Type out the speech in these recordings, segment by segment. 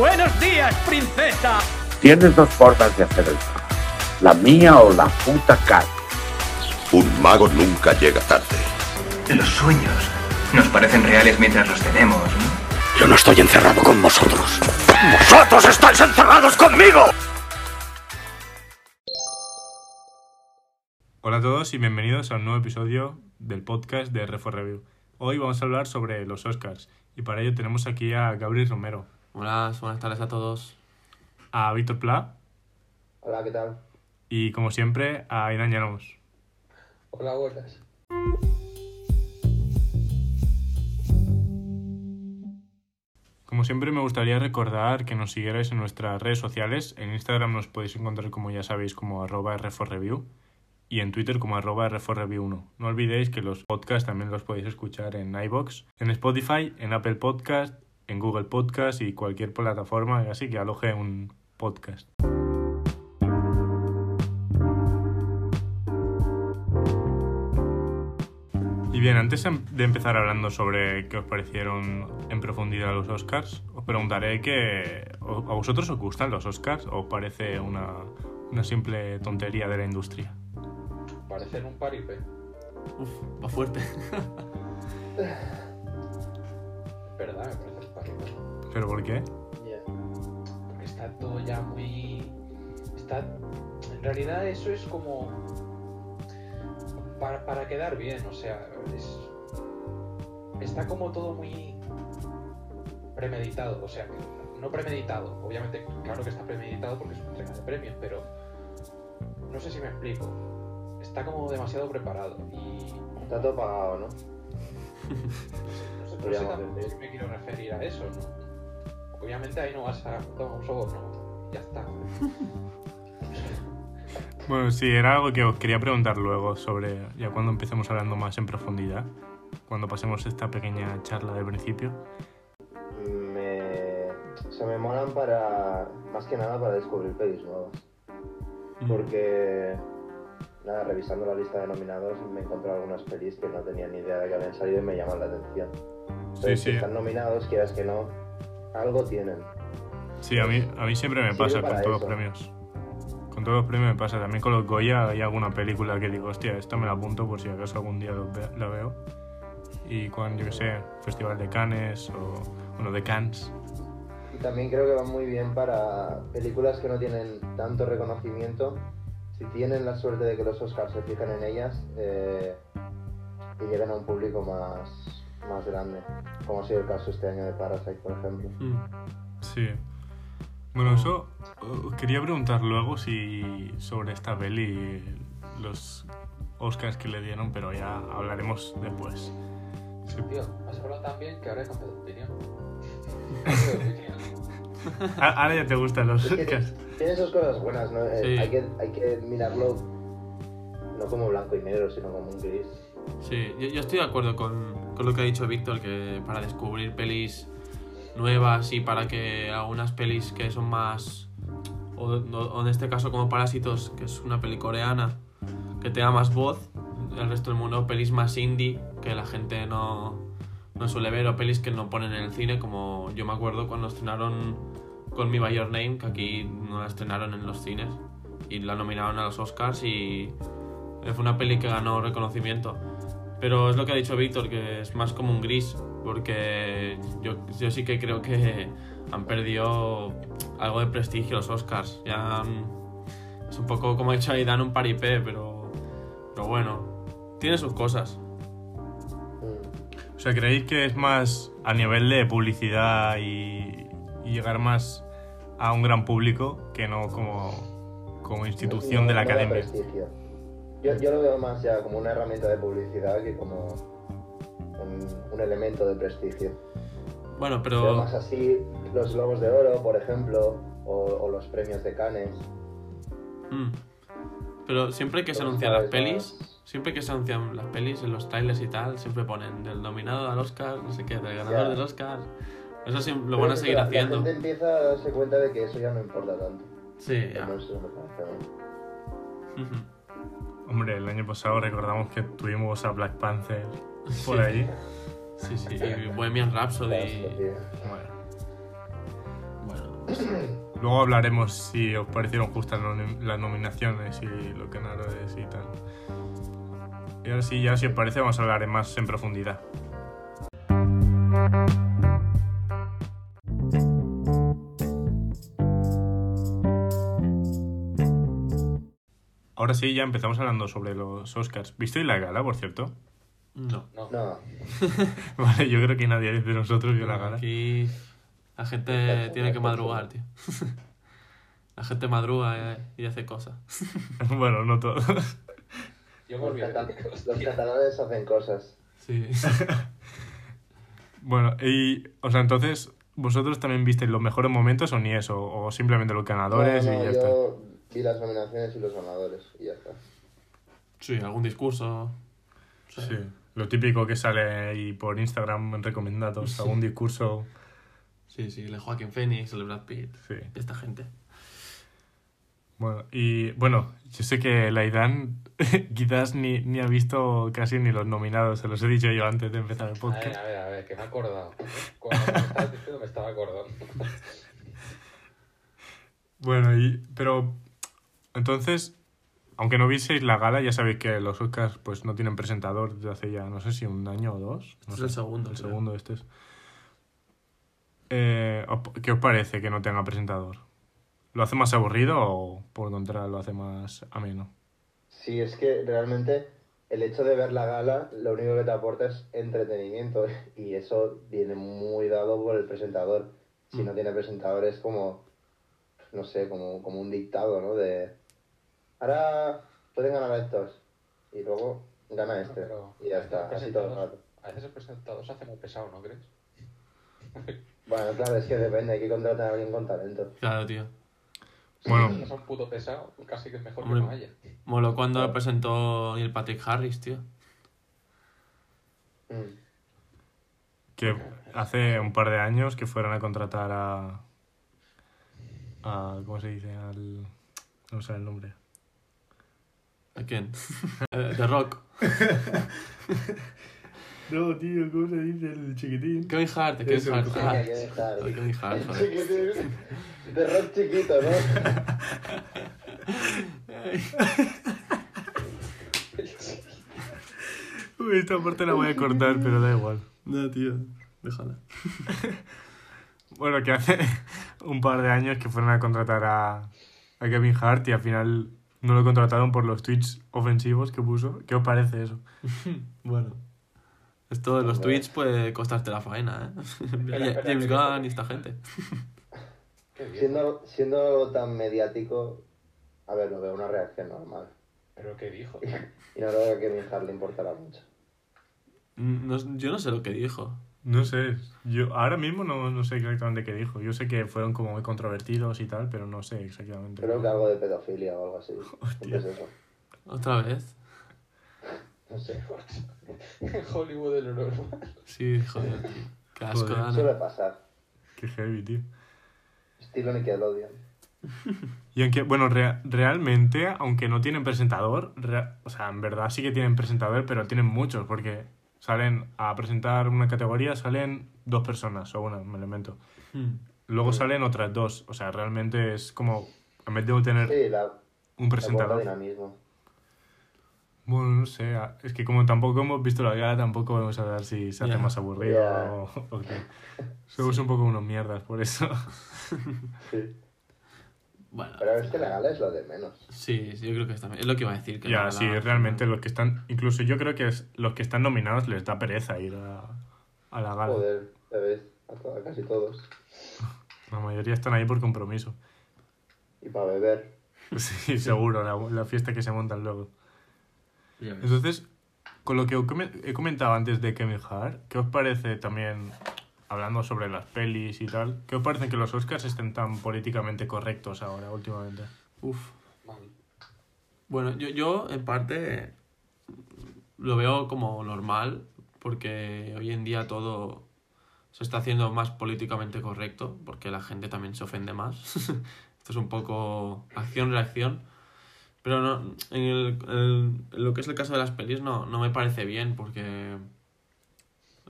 Buenos días, princesa. Tienes dos formas de hacer el. La mía o la puta cara. Un mago nunca llega tarde. Los sueños nos parecen reales mientras los tenemos, ¿no? Yo no estoy encerrado con vosotros. ¡Vosotros estáis encerrados conmigo! Hola a todos y bienvenidos a un nuevo episodio del podcast de Refor Review. Hoy vamos a hablar sobre los Oscars y para ello tenemos aquí a Gabriel Romero, Hola, buenas tardes a todos. a Víctor Pla Hola, ¿qué tal? y como siempre a Aidan Llanos. Hola, buenas. Como siempre me gustaría recordar que nos siguierais en nuestras redes sociales. En Instagram nos podéis encontrar como ya sabéis como arroba R4Review y en Twitter como arroba R4Review1. No olvidéis que los podcasts también los podéis escuchar en iBox, en Spotify, en Apple Podcast, en Google Podcast y cualquier plataforma así que aloje un podcast. Y bien, antes em- de empezar hablando sobre qué os parecieron en profundidad los Oscars, os preguntaré que ¿o- ¿a vosotros os gustan los Oscars o os parece una, una simple tontería de la industria? Parecen un paripé. Uf, va fuerte. Verdad, me parece un paripé. ¿Pero por qué? Porque está todo ya muy. Está. En realidad, eso es como. Para, para quedar bien, o sea, es. Está como todo muy. premeditado, o sea, no premeditado. Obviamente, claro que está premeditado porque es una entrega de premios, pero. No sé si me explico. Está como demasiado preparado y. Está todo pagado, ¿no? No sé, si me quiero referir a eso, ¿no? Obviamente ahí no vas a tomar un soborno, ya está. Bueno, sí, era algo que os quería preguntar luego sobre ya cuando empecemos hablando más en profundidad, cuando pasemos esta pequeña charla de principio. Me... O sea, me molan para... Más que nada para descubrir pelis nuevas. Porque... Nada, revisando la lista de nominados me encontré algunas pelis que no tenía ni idea de que habían salido y me llaman la atención. Sí, Entonces, sí. si están nominados, quieras que no, algo tienen. Sí, a mí, a mí siempre me pasa con todos los premios. Con todos los premios me pasa. También con los Goya hay alguna película que digo, hostia, esta me la apunto por si acaso algún día la veo. Y con, yo qué sé, Festival de Cannes o, bueno, de Cannes. Y también creo que van muy bien para películas que no tienen tanto reconocimiento. Si tienen la suerte de que los Oscars se fijen en ellas eh, y lleguen a un público más, más grande, como ha sido el caso este año de Parasite, por ejemplo. Mm. Sí. Bueno, eso eh, os quería preguntar luego si sobre esta peli los Oscars que le dieron, pero ya hablaremos después. Sí. Tío, has hablado tan bien que ahora he cambiado de opinión. Ahora ya te gustan los Oscars. tiene sus cosas buenas, ¿no? Eh, Sí. hay, que, hay que mirarlo no como blanco y negro, sino como un gris. Sí, yo, yo estoy de acuerdo con, con lo que ha dicho Víctor, que para descubrir pelis nuevas y para que algunas pelis que son más, o, o en este caso como Parásitos, que es una peli coreana, que tenga más voz, el resto del mundo, pelis más indie, que la gente no, no suele ver, o pelis que no ponen en el cine, como yo me acuerdo cuando estrenaron con Me By Your Name, que aquí no la estrenaron en los cines, y la nominaron a los Oscars y fue una peli que ganó reconocimiento. Pero es lo que ha dicho Víctor, que es más como un gris, porque yo, yo sí que creo que han perdido algo de prestigio los Oscars. Ya han- es un poco, como ha dicho ahí, dan un paripé, pero, pero bueno, tiene sus cosas. Mm. O sea, ¿creéis que es más a nivel de publicidad y, y llegar más a un gran público que no como, como institución No- de la no academia? Yo, yo lo veo más ya como una herramienta de publicidad que como un, un elemento de prestigio. Bueno, Veo pero más así los Globos de Oro, por ejemplo, o, o los premios de Cannes. Mm. Pero siempre que se anuncian las pelis, más- siempre que se anuncian las pelis en los trailers y tal, siempre ponen del nominado al Oscar, no sé qué, del ganador Ya. del Oscar. Eso sí, lo Pero van a es que seguir la- haciendo. La gente empieza a darse cuenta de que eso ya no importa tanto. Sí, ya. Hombre, el año pasado recordamos que tuvimos a Black Panther por Sí. ahí. Sí, sí, y Bohemian Rhapsody. Bueno, Bueno, Luego hablaremos si os parecieron justas las nominaciones y los ganadores y tal. Y ahora sí, ya si os parece, vamos a hablar más en profundidad. Ahora sí, ya empezamos hablando sobre los Oscars. ¿Visteis la gala, por cierto? No. No. No, Vale, yo creo que nadie de nosotros vio la gala. Aquí la gente tiene que madrugar, tío. La gente madruga eh, y hace cosas. bueno, no todos. Yo los, olvidé. cata- los catalanes hacen cosas. Sí. bueno, y, o sea, entonces, ¿vosotros también visteis los mejores momentos o ni eso? ¿O simplemente los ganadores No, no, y ya está? Vi las nominaciones y los ganadores y ya está. Sí, algún discurso. Sí. Sí, lo típico que sale ahí por Instagram en recomendados, algún discurso. Sí, sí, el de Joaquín Phoenix, el de Brad Pitt. Sí. Esta gente. Bueno, y bueno, yo sé que la Aidan quizás ni, ni ha visto casi ni los nominados, se los he dicho yo antes de empezar el A ver, podcast. a ver, a ver, que me he acordado. Cuando me estabas diciendo me estaba acordando. Bueno, y, pero entonces, aunque no vieseis la gala, ya sabéis que los Oscars pues no tienen presentador desde hace ya, no sé si un año o dos. No Este es sé, el segundo, El creo. segundo este es. Eh, ¿os- ¿Qué os parece que no tenga presentador? ¿Lo hace más aburrido o por el contrario lo hace más ameno? Sí, es que realmente el hecho de ver la gala lo único que te aporta es entretenimiento y eso viene muy dado por el presentador. Si no tiene presentador es como, no sé, como, como un dictado, ¿no? De, ahora pueden ganar estos y luego gana este Pero y ya está, así todo el rato. A veces el presentador se hace muy pesado, ¿no crees? Bueno, claro, es que depende, hay que contratar a alguien con talento. Claro, tío. Bueno. Si es un puto pesado, casi que es mejor Hombre. que no haya. Moló cuando lo presentó Neil Patrick Harris, tío. Mm. Que hace un par de años que fueron a contratar a... a ¿Cómo se dice? Al... No sé el nombre. ¿A quién? Eh, The Rock. No, tío, ¿cómo se dice el chiquitín? Kevin Hart, Kevin Eso, Hart. Kevin Ah. Ay, Hart, joder. Chiquitín. De rock chiquito, ¿no? Uy, esta parte la voy a cortar, pero da igual. No, tío. Déjala. Bueno, que hace un par de años que fueron a contratar a, a Kevin Hart y al final no lo contrataron por los tweets ofensivos que puso. ¿Qué os parece eso? Bueno. Esto de los tweets puede costarte la faena, ¿eh? espera, James que- Gunn y esta gente. Siendo, siendo algo tan mediático, a ver, lo veo una reacción normal. Pero ¿qué dijo? Y no creo que a Kevin Hart le importará mucho. Mm, no- yo no sé lo que dijo. No sé, yo ahora mismo no, no sé exactamente qué dijo. Yo sé que fueron como muy controvertidos y tal, pero no sé exactamente. Creo que algo de pedofilia o algo así. Es eso. ¿Otra vez? No sé. Hollywood lo normal. Sí, joder, tío. Qué asco, Joder. Suele pasar. Qué heavy, tío. Estilo Nickelodeon. Y aunque, bueno, rea- realmente, aunque no tienen presentador, o sea, en verdad sí que tienen presentador, pero tienen muchos, porque salen a presentar una categoría, salen dos personas, o una, me lo invento. Mm. Luego salen otras dos, o sea, realmente es como, en vez de tener Sí, la, un la presentador. dinamismo. Bueno, no sé, es que como tampoco hemos visto la gala, tampoco vamos a ver si se hace Ya. más aburrido Ya. o, o qué. Somos un poco unos mierdas por eso. Sí. Bueno, Pero es que la gala es lo de menos. sí, sí, yo creo que. Es lo que iba a decir. Que ya, la- sí, la- realmente los que están, incluso yo creo que es, los que están nominados les da pereza ir a, a la gala. Joder, ves, a, casi todos. La mayoría están ahí por compromiso. Y para beber. Sí, seguro, la, la fiesta que se montan luego. Entonces, con lo que he comentado antes de Kevin Hart, ¿qué os parece también, hablando sobre las pelis y tal, qué os parece que los Oscars estén tan políticamente correctos ahora, últimamente? Uf. Bueno, yo, yo en parte lo veo como normal, porque hoy en día todo se está haciendo más políticamente correcto, porque la gente también se ofende más. Esto es un poco acción-reacción. Pero no, en, el, lo que es el caso de las pelis no, no me parece bien, porque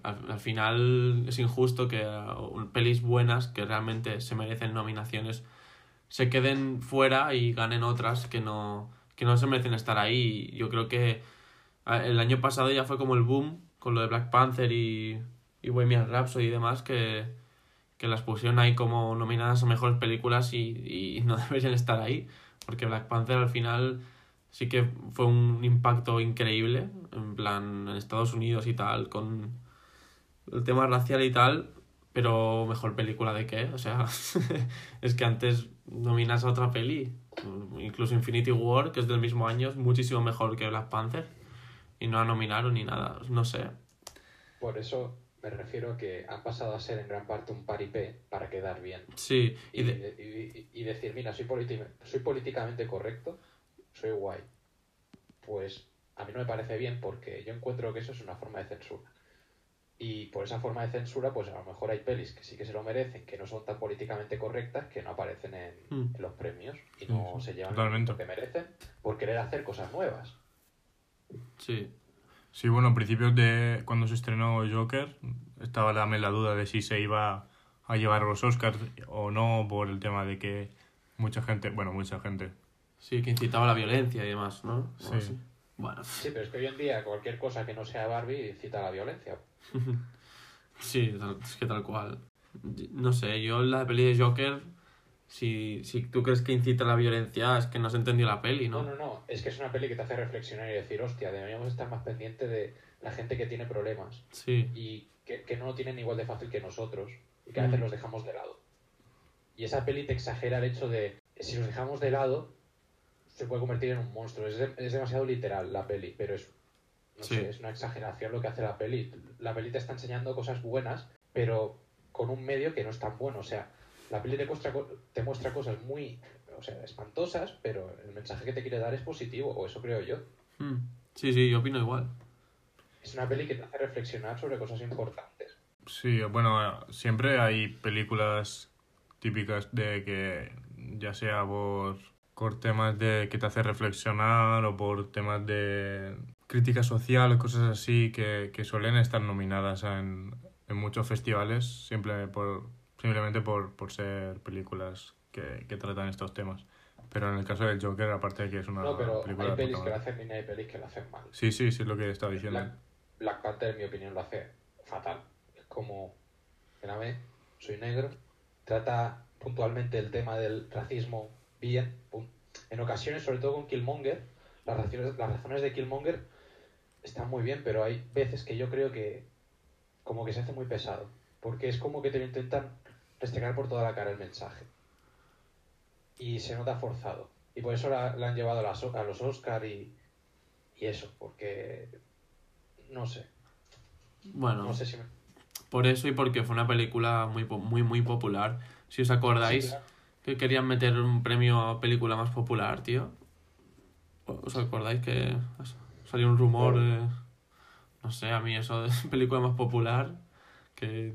al, al final es injusto que uh, pelis buenas que realmente se merecen nominaciones se queden fuera y ganen otras que no, que no se merecen estar ahí. Yo creo que el año pasado ya fue como el boom con lo de Black Panther y, y Bohemian Rhapsody y demás que, que las pusieron ahí como nominadas a mejores películas y, y no deberían estar ahí. Porque Black Panther al final sí que fue un impacto increíble, en plan en Estados Unidos y tal, con el tema racial y tal, pero mejor película de qué, o sea, es que antes nominas a otra peli, incluso Infinity War, que es del mismo año, es muchísimo mejor que Black Panther, y no la nominaron ni nada, no sé. Por eso me refiero a que han pasado a ser en gran parte un paripé para quedar bien. Sí, Y, y de- y- y decir, mira, soy, soy políticamente correcto, soy guay. Pues a mí no me parece bien porque yo encuentro que eso es una forma de censura. Y por esa forma de censura, pues a lo mejor hay pelis que sí que se lo merecen, que no son tan políticamente correctas, que no aparecen en, Mm. en los premios y no Sí, se llevan totalmente. lo que merecen por querer hacer cosas nuevas. sí, Sí, bueno, a principios de cuando se estrenó Joker, estaba también la duda de si se iba a llevar los Oscars o no, por el tema de que mucha gente, bueno, mucha gente, sí, que incitaba a la violencia y demás, ¿no? Sí. Bueno, Sí, pero es que hoy en día cualquier cosa que no sea Barbie cita la violencia. Sí, es que tal cual. No sé, yo la peli de Joker, si, si tú crees que incita a la violencia, es que no has entendido la peli, No, ¿no? no, no. Es que es una peli que te hace reflexionar y decir, hostia, deberíamos estar más pendientes de la gente que tiene problemas Sí, y que, que no lo tienen igual de fácil que nosotros y que a veces Mm. los dejamos de lado. Y esa peli te exagera el hecho de, si los dejamos de lado, se puede convertir en un monstruo. Es, de- es demasiado literal la peli, pero es, no Sí. sé, es una exageración lo que hace la peli. La peli te está enseñando cosas buenas, pero con un medio que no es tan bueno. O sea, la peli te muestra, te muestra cosas muy o sea, espantosas, pero el mensaje que te quiere dar es positivo, o eso creo yo. Mm. sí, sí, yo opino igual. Es una peli que te hace reflexionar sobre cosas importantes. Sí, bueno, siempre hay películas típicas de que ya sea por, por temas de que te hace reflexionar o por temas de crítica social o cosas así que, que suelen estar nominadas en, en muchos festivales siempre por, simplemente por, por ser películas que, que tratan estos temas. Pero en el caso del Joker, aparte de que es una No, pero película hay pelis que lo hacen bien y hay pelis que lo hacen mal. Sí, sí, sí es lo que estaba diciendo. Black, Black Panther, en mi opinión, lo hace fatal. Es como, mírame, soy negro, trata puntualmente el tema del racismo bien. En ocasiones, sobre todo con Killmonger, las razones, las razones de Killmonger están muy bien, pero hay veces que yo creo que como que se hace muy pesado. Porque es como que te lo intentan restregar por toda la cara el mensaje. Y se nota forzado. Y por eso la, la han llevado a, los Oscar y, y eso, porque no sé, Bueno, no sé si me... por eso y porque fue una película muy, muy, muy popular. Si os acordáis Sí, claro. que querían meter un premio a película más popular, tío. ¿Os acordáis que salió un rumor de... No sé, a mí eso de película más popular, que,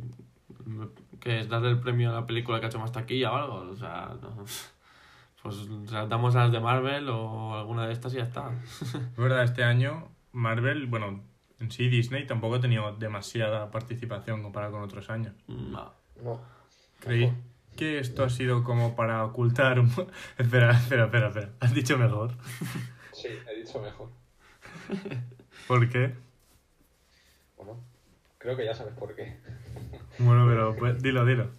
que es darle el premio a la película que ha hecho más taquilla o algo. O sea, no. pues o sea, damos a las de Marvel o alguna de estas y ya está. Es verdad, este año Marvel, bueno, en sí Disney tampoco ha tenido demasiada participación comparado con otros años. No. No. Creí que esto ha sido como para ocultar un... espera, espera, espera, espera. Has dicho mejor. Sí, he dicho mejor. ¿Por qué? Bueno, creo que ya sabes por qué. Bueno, pero pues, dilo, dilo.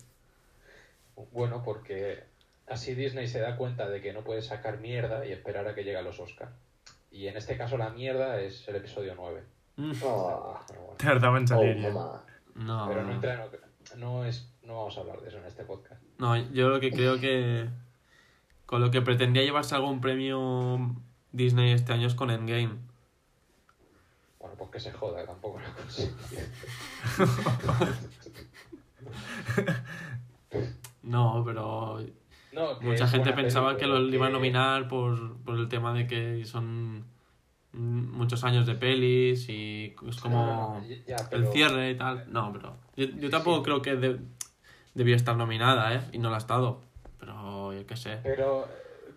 Bueno, porque así Disney se da cuenta de que no puede sacar mierda y esperar a que llegue a los Oscar. Y en este caso la mierda es el episodio 9. Mm, Oh, Pero, bueno, Tardaba en oh, salir. No, pero no no. entra en... No, es, no vamos a hablar de eso en este podcast. No, yo lo que creo que con lo que pretendía llevarse algún premio Disney este año es con Endgame. Pues que se joda, tampoco lo consigo. No, pero No, mucha gente pensaba que lo iban a nominar por, por el tema de que son muchos años de pelis y es como No, el cierre y tal. No, pero yo, yo tampoco creo que de- debió estar nominada, ¿eh? Y no la ha estado. Pero yo qué sé. Pero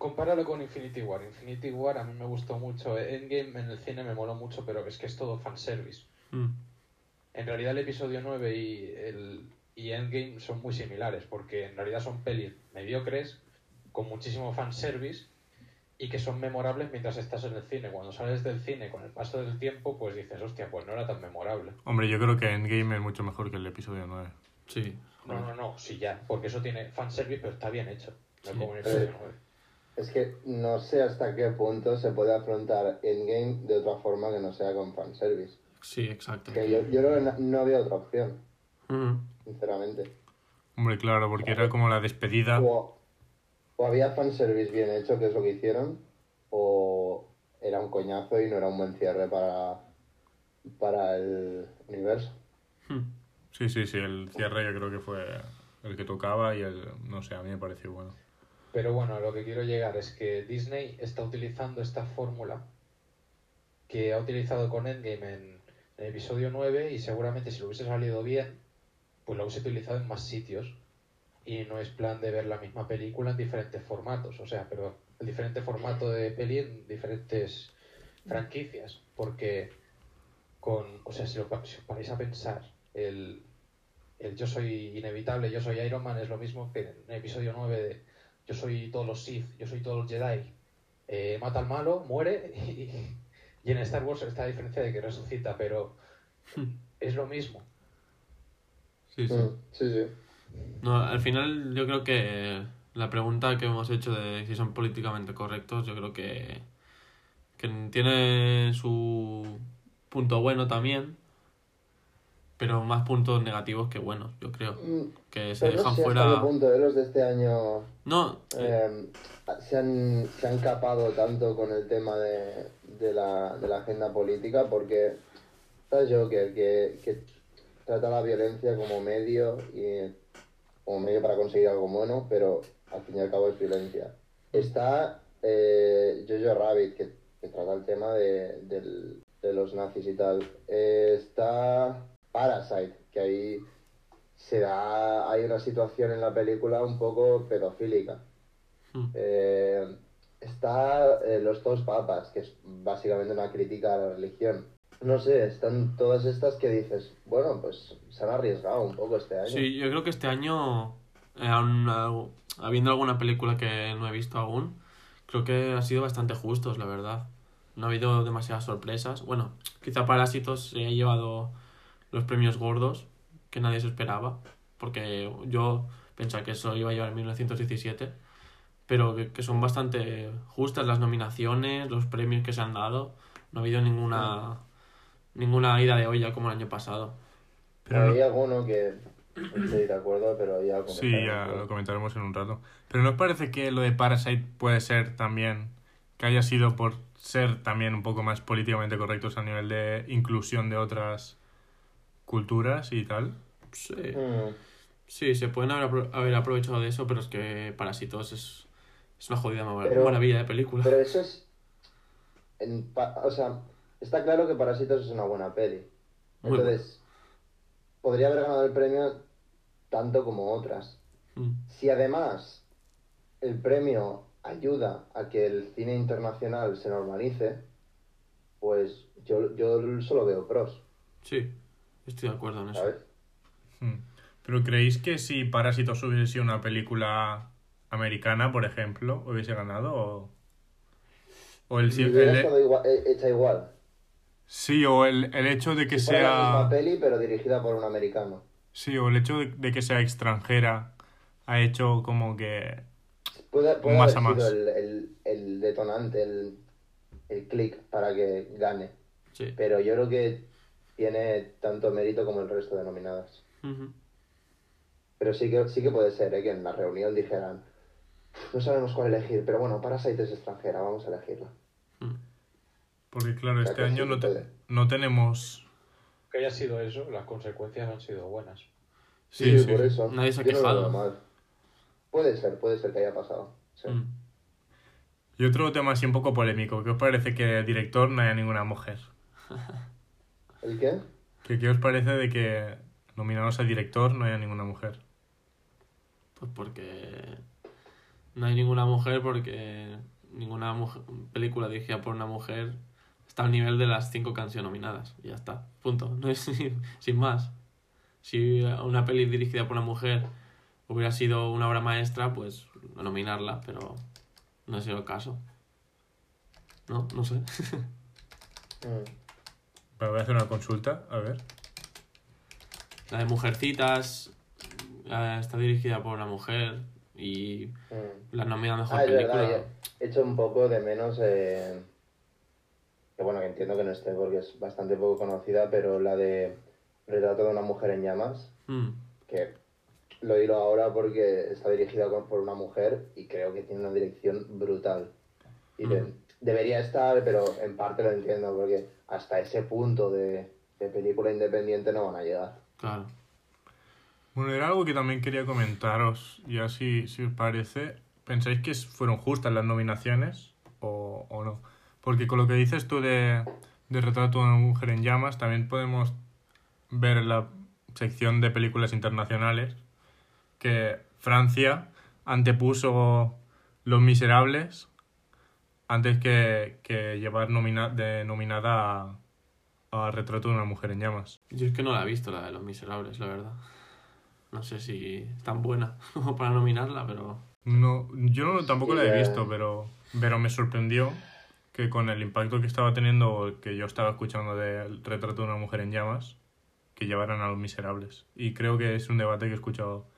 compáralo con Infinity War. Infinity War a mí me gustó mucho. Endgame en el cine me moló mucho, pero es que es todo fanservice. Mm. en realidad el episodio 9 y, el, y Endgame son muy similares, porque en realidad son pelis mediocres, con muchísimo fanservice, y que son memorables mientras estás en el cine. Cuando sales del cine con el paso del tiempo, pues dices, hostia, pues no era tan memorable. Hombre, yo creo que Endgame es mucho mejor que el episodio 9. Sí. No, no, no, sí ya, porque eso tiene fanservice, pero está bien hecho. No Sí. como en el episodio 9. Es que no sé hasta qué punto se puede afrontar Endgame de otra forma que no sea con fanservice. Sí, exacto. Que yo, yo creo que no, no había otra opción, Ujú. sinceramente. Hombre, claro, porque era como la despedida. O, o había fanservice bien hecho, que es lo que hicieron, o era un coñazo y no era un buen cierre para, para el universo. Hmm. Sí, sí, sí, el cierre yo creo que fue el que tocaba y el, no sé, a mí me pareció bueno. Pero bueno, a lo que quiero llegar es que Disney está utilizando esta fórmula que ha utilizado con Endgame en, el episodio 9 y seguramente si lo hubiese salido bien, pues lo hubiese utilizado en más sitios. Y no es plan de ver la misma película en diferentes formatos, o sea, pero el diferente formato de peli en diferentes franquicias. Porque con, o sea, si, lo, si os paráis a pensar, el, el yo soy inevitable, yo soy Iron Man es lo mismo que en el episodio 9 de yo soy todos los Sith, yo soy todos los Jedi. Eh, mata al malo, muere y, y en Star Wars está la diferencia de que resucita, pero es lo mismo. Sí, sí. Mm, sí, sí. No, al final yo creo que la pregunta que hemos hecho de si son políticamente correctos, yo creo que, que tiene su punto bueno también, pero más puntos negativos que buenos, yo creo. Mm, Que se Pero no dejan sé hasta fuera... qué punto de los de este año No, eh, se, han, se han capado tanto con el tema de, de, la, de la agenda política porque ¿sabes Joker? Que, que trata la violencia como medio y como medio para conseguir algo bueno, pero al fin y al cabo es violencia. Está eh, Jojo Rabbit, que, que trata el tema de, del- de los nazis y tal. Eh, está Parasite, que ahí se da, hay una situación en la película un poco pedofílica. Hmm. Eh, está eh, Los dos papas, que es básicamente una crítica a la religión. No sé, están todas estas que dices, bueno, pues se han arriesgado un poco este año. Sí, yo creo que este año, eh, aún, algo- habiendo alguna película que no he visto aún, creo que ha sido bastante justos, la verdad. No ha habido demasiadas sorpresas. Bueno, quizá Parásitos se ha llevado los premios gordos que nadie se esperaba, porque yo pensaba que eso iba a llevar en 1917, pero que, que son bastante justas las nominaciones, los premios que se han dado. No ha habido ninguna, ninguna ida de olla como el año pasado. Pero Hay no- alguno que estoy de acuerdo, pero Sí, ya lo comentaremos en un rato. Pero ¿no os parece que lo de Parasite puede ser también que haya sido por ser también un poco más políticamente correctos a nivel de inclusión de otras culturas y tal? Sí. Mm. Sí, se pueden haber, haber aprovechado de eso, pero es que Parásitos es, es una jodida Pero- maravilla de película. Pero eso es. en o sea, está claro que Parásitos es una buena peli. Muy Entonces, podría haber ganado el premio tanto como otras. Mm. Si además el premio ayuda a que el cine internacional se normalice, pues yo, yo solo veo pros, Sí, estoy de acuerdo en eso. ¿sabes? Hmm. ¿Pero creéis que si Parásitos hubiese sido una película americana, por ejemplo, hubiese ganado? ¿O, o el, Si el- hubiera el- estado igual- he- hecha igual. sí, o el, el hecho de que Si fuera la misma sea... peli, pero dirigida por un americano. Sí, o el hecho de, de que sea extranjera ha hecho como que... Puede, puede Más haber a más. sido el, el, el detonante, el, el click para que gane. Sí. Pero yo creo que tiene tanto mérito como el resto de nominadas. Pero sí que, sí que puede ser ¿eh? que en la reunión dijeran, no sabemos cuál elegir, pero bueno, Parasite es extranjera, vamos a elegirla. Porque claro, O sea, este sí año no, te- no tenemos... Que haya sido eso, las consecuencias han sido buenas. Sí, sí, por sí. eso. Nadie se ha no quejado. mal. Puede ser, puede ser que haya pasado. sí. Mm. Y otro tema así un poco polémico. ¿Qué os parece que el director no haya ninguna mujer? ¿El qué? ¿Qué, qué os parece de que nominados a director no haya ninguna mujer? Pues porque no hay ninguna mujer, porque ninguna mujer, película dirigida por una mujer está al nivel de las cinco sido nominadas. Y ya está, punto. No es sin más. Si una peli dirigida por una mujer hubiera sido una obra maestra, pues nominarla, pero no ha sido el caso. No, no sé. Bueno, voy a hacer una consulta, a ver. La de Mujercitas eh, está dirigida por una mujer y Mm. la nomina a mejor Ah, película. verdad, he hecho un poco de menos. eh, que bueno, que entiendo que no esté porque es bastante poco conocida, pero la de Retrato de una mujer en llamas, Mm, que lo hilo ahora porque está dirigida por una mujer y creo que tiene una dirección brutal. Y Mm. Debería estar, pero en parte lo entiendo porque hasta ese punto de, de película independiente no van a llegar. claro. Bueno, era algo que también quería comentaros, ya si, si os parece, ¿pensáis que fueron justas las nominaciones o, o no? Porque con lo que dices tú de, de Retrato de una mujer en llamas, también podemos ver en la sección de películas internacionales que Francia antepuso Los Miserables antes que, que llevar nomina, de nominada a, a Retrato de una mujer en llamas. Yo es que no la he visto, la de Los Miserables, la verdad. No sé si es tan buena como para nominarla, pero... No, yo no- tampoco la Sí, he eh. visto, pero, pero me sorprendió que con el impacto que estaba teniendo, que yo estaba escuchando del retrato de una mujer en llamas, que llevaran a los miserables. Y creo que es un debate que he escuchado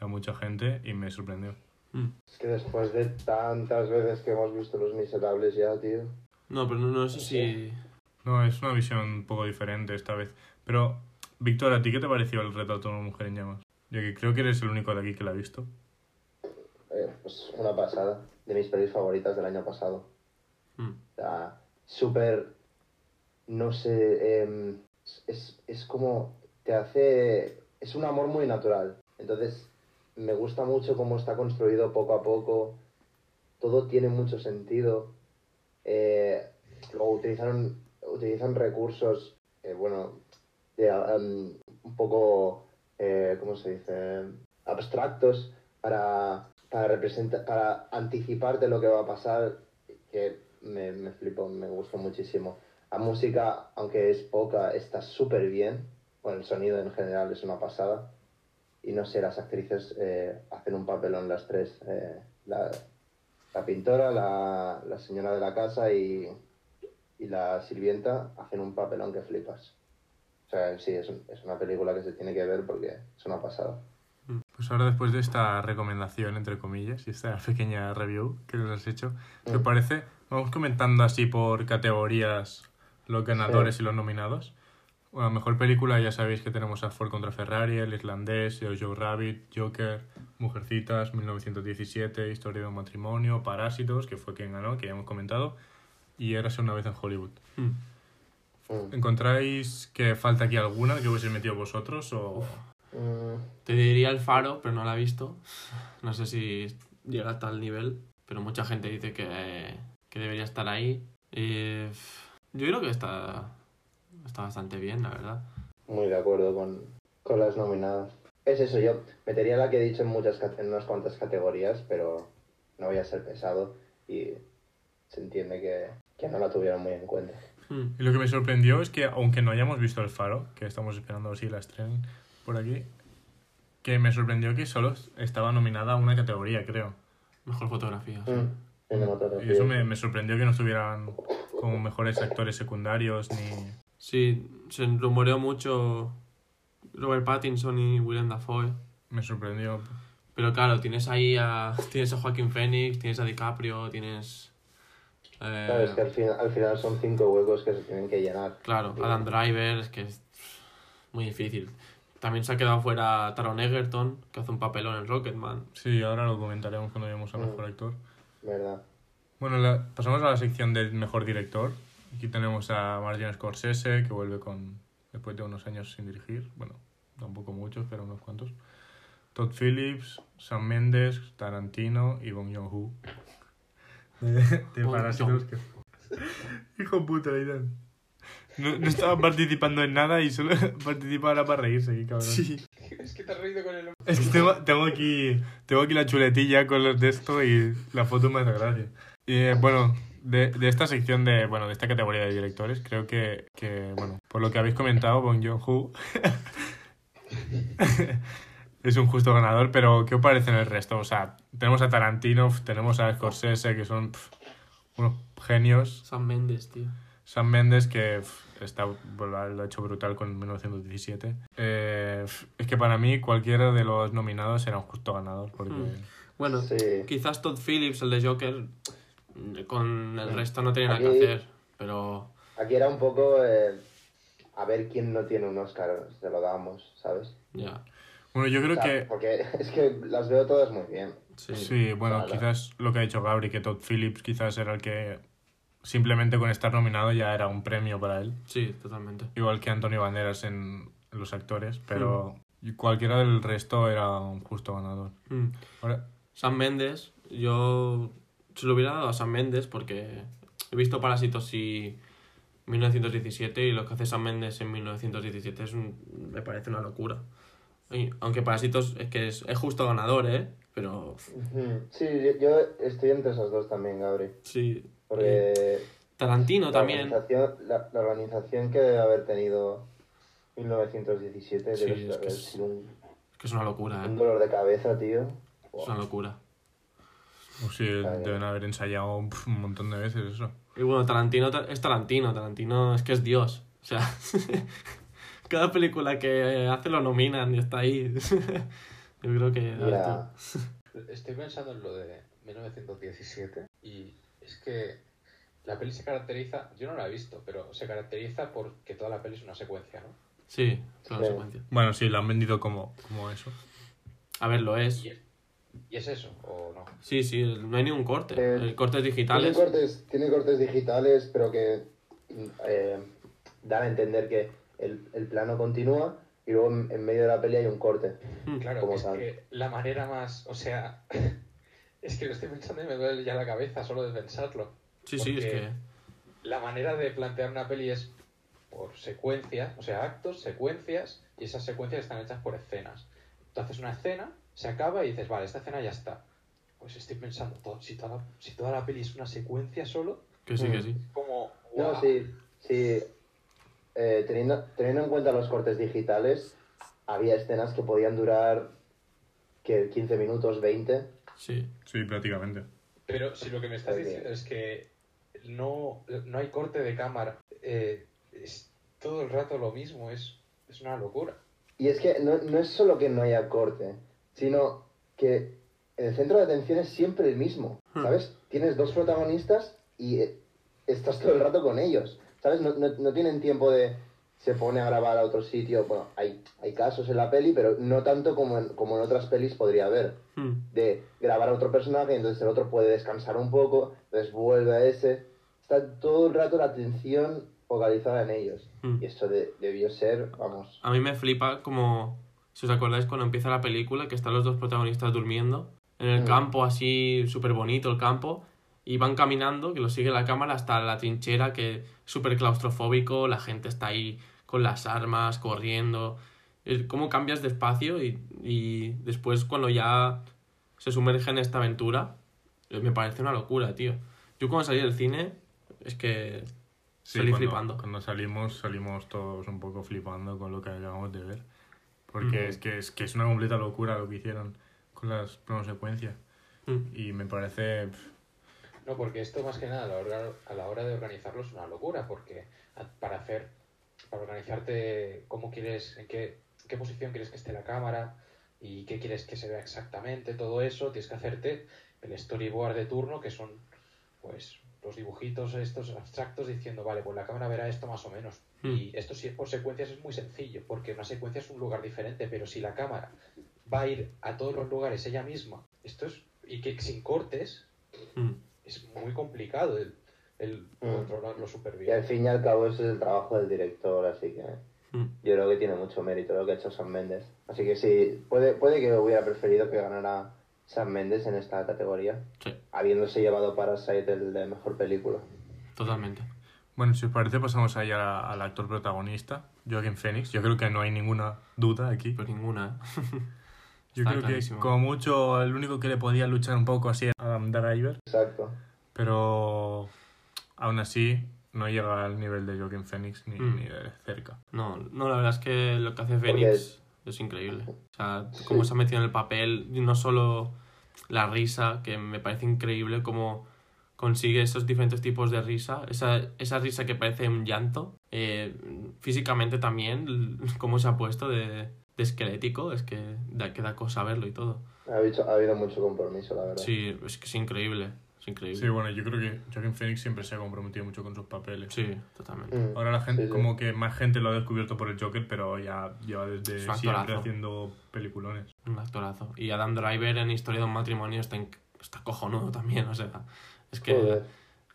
a mucha gente y me sorprendió. Mm. Es que después de tantas veces que hemos visto Los Miserables ya, tío. No, pero no, no sé si... No, es una visión un poco diferente esta vez. Pero, Víctor, ¿a ti qué te pareció el retrato de una mujer en llamas? Yo que creo que eres el único de aquí que la ha visto. Eh, pues una pasada. De mis pelis favoritas del año pasado. Mm. O sea, súper. No sé. em, es, es como. Te hace. Es un amor muy natural. Entonces, me gusta mucho cómo está construido poco a poco. Todo tiene mucho sentido. Eh, luego utilizan, utilizan recursos, eh, bueno, de, em, un poco. eh, ¿Cómo se dice? Abstractos para, para, representar, para anticiparte lo que va a pasar. Que me, me flipo, me gustó muchísimo. La música, aunque es poca, está súper bien. Bueno, el sonido en general es una pasada. Y no sé, las actrices eh, hacen un papelón las tres. eh, la, la pintora, la, la señora de la casa y, y la sirvienta hacen un papelón que flipas. O sea, sí, es, es una película que se tiene que ver porque es una pasada. Pues ahora después de esta recomendación, entre comillas, y esta pequeña review que nos has hecho, ¿te Mm. parece? Vamos comentando así por categorías los ganadores Sí. y los nominados. Bueno, mejor película ya sabéis que tenemos a Ford contra Ferrari, El Islandés, Jojo Rabbit, Joker, Mujercitas, 1917, Historia de un matrimonio, Parásitos, que fue quien ganó, que ya hemos comentado, y Érase una vez en Hollywood. Mm. Mm. ¿Encontráis que falta aquí alguna que hubieseis metido vosotros o...? Mm, Te diría El Faro, pero no la he visto. No sé si llega a tal nivel, pero mucha gente dice que, que debería estar ahí. Y, yo creo que está, está bastante bien, la verdad. Muy de acuerdo con, con las nominadas. Es eso, yo metería la que he dicho en, muchas, en unas cuantas categorías, pero no voy a ser pesado y se entiende que, que no la tuvieron muy en cuenta. Mm. Y lo que me sorprendió es que, aunque no hayamos visto el faro, que estamos esperando a ver si la estrenen por aquí, que me sorprendió que solo estaba nominada a una categoría, creo. Mejor fotografía. sí. Mm. Y eso me, me sorprendió que no estuvieran como mejores actores secundarios ni... Sí, se rumoreó mucho Robert Pattinson y William Dafoe. Me sorprendió. Pero claro, tienes ahí a, tienes a Joaquín Phoenix, tienes a DiCaprio, tienes... eh, Claro, es que al final, al final son cinco huecos que se tienen que llenar. Claro, Adam Driver, es que es muy difícil. También se ha quedado fuera Taron Egerton, que hace un papelón en Rocketman. Sí, ahora lo comentaremos cuando lleguemos a Mm. mejor actor. ¿Verdad? Bueno, la- pasamos a la sección del mejor director. Aquí tenemos a Martin Scorsese, que vuelve con después de unos años sin dirigir. Bueno, tampoco muchos, pero unos cuantos. Todd Phillips, Sam Mendes, Tarantino y Bong Joon-ho. De, de Parásitos. que- Hijo puta, Aidan. No, no estaba participando en nada y solo participaba para reírse, qué cabrón. Es que te has reído con el Es que tengo, tengo, aquí, tengo aquí la chuletilla con los de esto y la foto me hace gracia. Y eh, bueno, de, de esta sección de, bueno, de esta categoría de directores, creo que, que bueno, por lo que habéis comentado, Bong Joon-ho es un justo ganador, pero ¿qué os parece en el resto? O sea, tenemos a Tarantino, tenemos a Scorsese, que son unos genios. Sam Mendes, tío. Sam Mendes, que está, lo ha hecho brutal con 1917. Eh, es que para mí cualquiera de los nominados era un justo ganador, porque... Mm. Bueno, Sí. quizás Todd Phillips, el de Joker, con el resto no tiene nada Aquí- que hacer, pero Aquí era un poco eh, a ver quién no tiene un Oscar, se lo damos, ¿sabes? ya. Bueno, yo O creo sea, que... Porque es que las veo todas muy bien. Sí. Sí, bueno, Claro. quizás lo que ha dicho Gabri, que Todd Phillips quizás era el que simplemente con estar nominado ya era un premio para él. Sí, totalmente. Igual que Antonio Banderas en, los actores, pero Mm. cualquiera del resto era un justo ganador. Mm. Ahora, Sam Mendes, yo se lo hubiera dado a Sam Mendes porque he visto Parásitos y 1917 y lo que hace Sam Mendes en 1917 es un, me parece una locura. Y aunque Parásitos es que es, es justo ganador, ¿eh? Pero. Sí, yo, yo estoy entre esos dos también, Gabri. sí. Porque Tarantino la también. organización, la, la organización que debe haber tenido 1917 Sí, debe es que haber es- sido un, Es que es una locura, un ¿eh? dolor de cabeza, tío. Es una locura. Pues sí, deben haber ensayado un montón de veces eso. Y bueno, Tarantino ta- es Tarantino. Tarantino es que es Dios. O sea, cada película que hace lo nominan y está ahí. Yo creo que... Estoy pensando en lo de 1917 y es que la peli se caracteriza, yo no la he visto, pero se caracteriza porque toda la peli es una secuencia, ¿no? Sí, toda la Sí. secuencia. Bueno, sí, la han vendido como, como eso. A ver, lo es. Y es, y es eso, ¿o no? Sí, sí, no hay ningún corte. Eh, Hay cortes Tiene digitales. cortes, tiene cortes digitales, pero que eh, dan a entender que el, el plano continúa y luego en, en medio de la peli hay un corte. Mm, Claro, Como es tal. que la manera más, o sea, es que lo estoy pensando y me duele ya la cabeza solo de pensarlo. Sí, sí, es que... La manera de plantear una peli es por secuencias, o sea, actos, secuencias, y esas secuencias están hechas por escenas. Tú haces una escena, se acaba y dices, vale, esta escena ya está. Pues estoy pensando, todo, si, toda la, si toda la peli es una secuencia solo, Que sí, que Mm. sí. como... No, sí, sí. Eh, teniendo, teniendo en cuenta los cortes digitales, había escenas que podían durar que 15 minutos, 20. Sí. Sí, prácticamente. Pero si lo que me estás diciendo es que no, no hay corte de cámara, eh, es todo el rato lo mismo, es, es una locura. Y es que no, no es solo que no haya corte, sino que el centro de atención es siempre el mismo, Hmm. ¿sabes? Tienes dos protagonistas y eh, estás todo el rato con ellos, ¿sabes? No, no, no tienen tiempo de se pone a grabar a otro sitio. Bueno, hay, hay casos en la peli, pero no tanto como en, como en otras pelis podría haber. Mm. De grabar a otro personaje, entonces el otro puede descansar un poco, entonces vuelve a ese. Está todo el rato la atención focalizada en ellos. Mm. Y esto de- debió ser, vamos, A mí me flipa como, si os acordáis, cuando empieza la película, que están los dos protagonistas durmiendo en el Mm. campo, así súper bonito el campo, y van caminando, que lo sigue la cámara hasta la trinchera, que es súper claustrofóbico, la gente está ahí con las armas, corriendo. Cómo cambias de espacio y, y después cuando ya se sumerge en esta aventura, eh, me parece una locura, tío. Yo cuando salí del cine, es que Sí, salí cuando, flipando. Cuando salimos, salimos todos un poco flipando con lo que acabamos de ver. Porque es, que, es que es una completa locura lo que hicieron con las secuencias Mm. Y me parece... No, porque esto más que nada a la hora, a la hora de organizarlo es una locura, porque para hacer, para organizarte cómo quieres, en qué, en qué posición quieres que esté la cámara y qué quieres que se vea exactamente, todo eso, tienes que hacerte el storyboard de turno, que son pues los dibujitos estos abstractos diciendo, vale, pues la cámara verá esto más o menos. Mm. Y esto si es por secuencias es muy sencillo, porque una secuencia es un lugar diferente, pero si la cámara va a ir a todos los lugares ella misma, esto es, y que sin cortes, Mm. es muy complicado el, el Mm. controlarlo súper Y al bien. fin y al cabo ese es el trabajo del director, así que Mm. yo creo que tiene mucho mérito lo que ha hecho Sam Mendes. Así que sí, puede, puede que hubiera preferido que ganara Sam Mendes en esta categoría, Sí, habiéndose llevado Parasite el de mejor película. totalmente. Bueno, si os parece, pasamos ahí a- al actor protagonista, Joaquin Phoenix. Yo creo que no hay ninguna duda aquí. Pues ninguna. Yo está creo clarísimo. que como mucho el único que le podía luchar un poco así era Adam Driver. Exacto. Pero Aún así, no llega al nivel de Joaquin Phoenix ni, Mm. ni de cerca. No, no, la verdad es que lo que hace Phoenix es increíble. O sea, cómo se ha metido en el papel, y no solo la risa, que me parece increíble cómo consigue esos diferentes tipos de risa, esa, esa risa que parece un llanto, eh, físicamente también, cómo se ha puesto de, de esquelético, es que da, que da cosa verlo y todo. Ha habido, ha habido mucho compromiso, la verdad. Sí, es que es increíble, es increíble. Sí, bueno, yo creo que Joaquin Phoenix siempre se ha comprometido mucho con sus papeles. Sí, totalmente. Mm. Ahora la gente, Sí, sí. como que más gente lo ha descubierto por el Joker, pero ya lleva desde siempre actorazo. haciendo peliculones. Un actorazo. Y Adam Driver en Historia de un matrimonio está, en- está cojonudo también, o sea, es que Joder.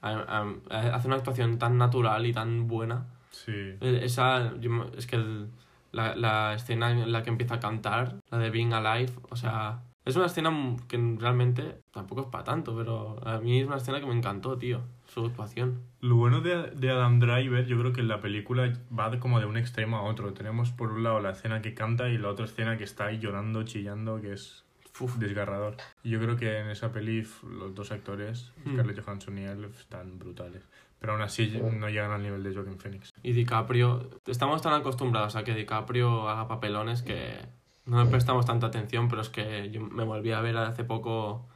a- a- hace una actuación tan natural y tan buena. Sí. Eh, Esa, es que el- la, la escena en la que empieza a cantar, la de Being Alive, o sea, es una escena que realmente tampoco es para tanto, pero a mí es una escena que me encantó, tío, su actuación. Lo bueno de, de Adam Driver, yo creo que en la película va de- como de un extremo a otro. Tenemos por un lado la escena que canta y la otra escena que está ahí llorando, chillando, que es Uf, desgarrador. Y yo creo que en esa peli los dos actores, Mm. Scarlett Johansson y él, están brutales. Pero aún así no llegan al nivel de Joaquin Phoenix. Y DiCaprio, estamos tan acostumbrados a que DiCaprio haga papelones que no le prestamos tanta atención, pero es que yo me volví a ver hace poco,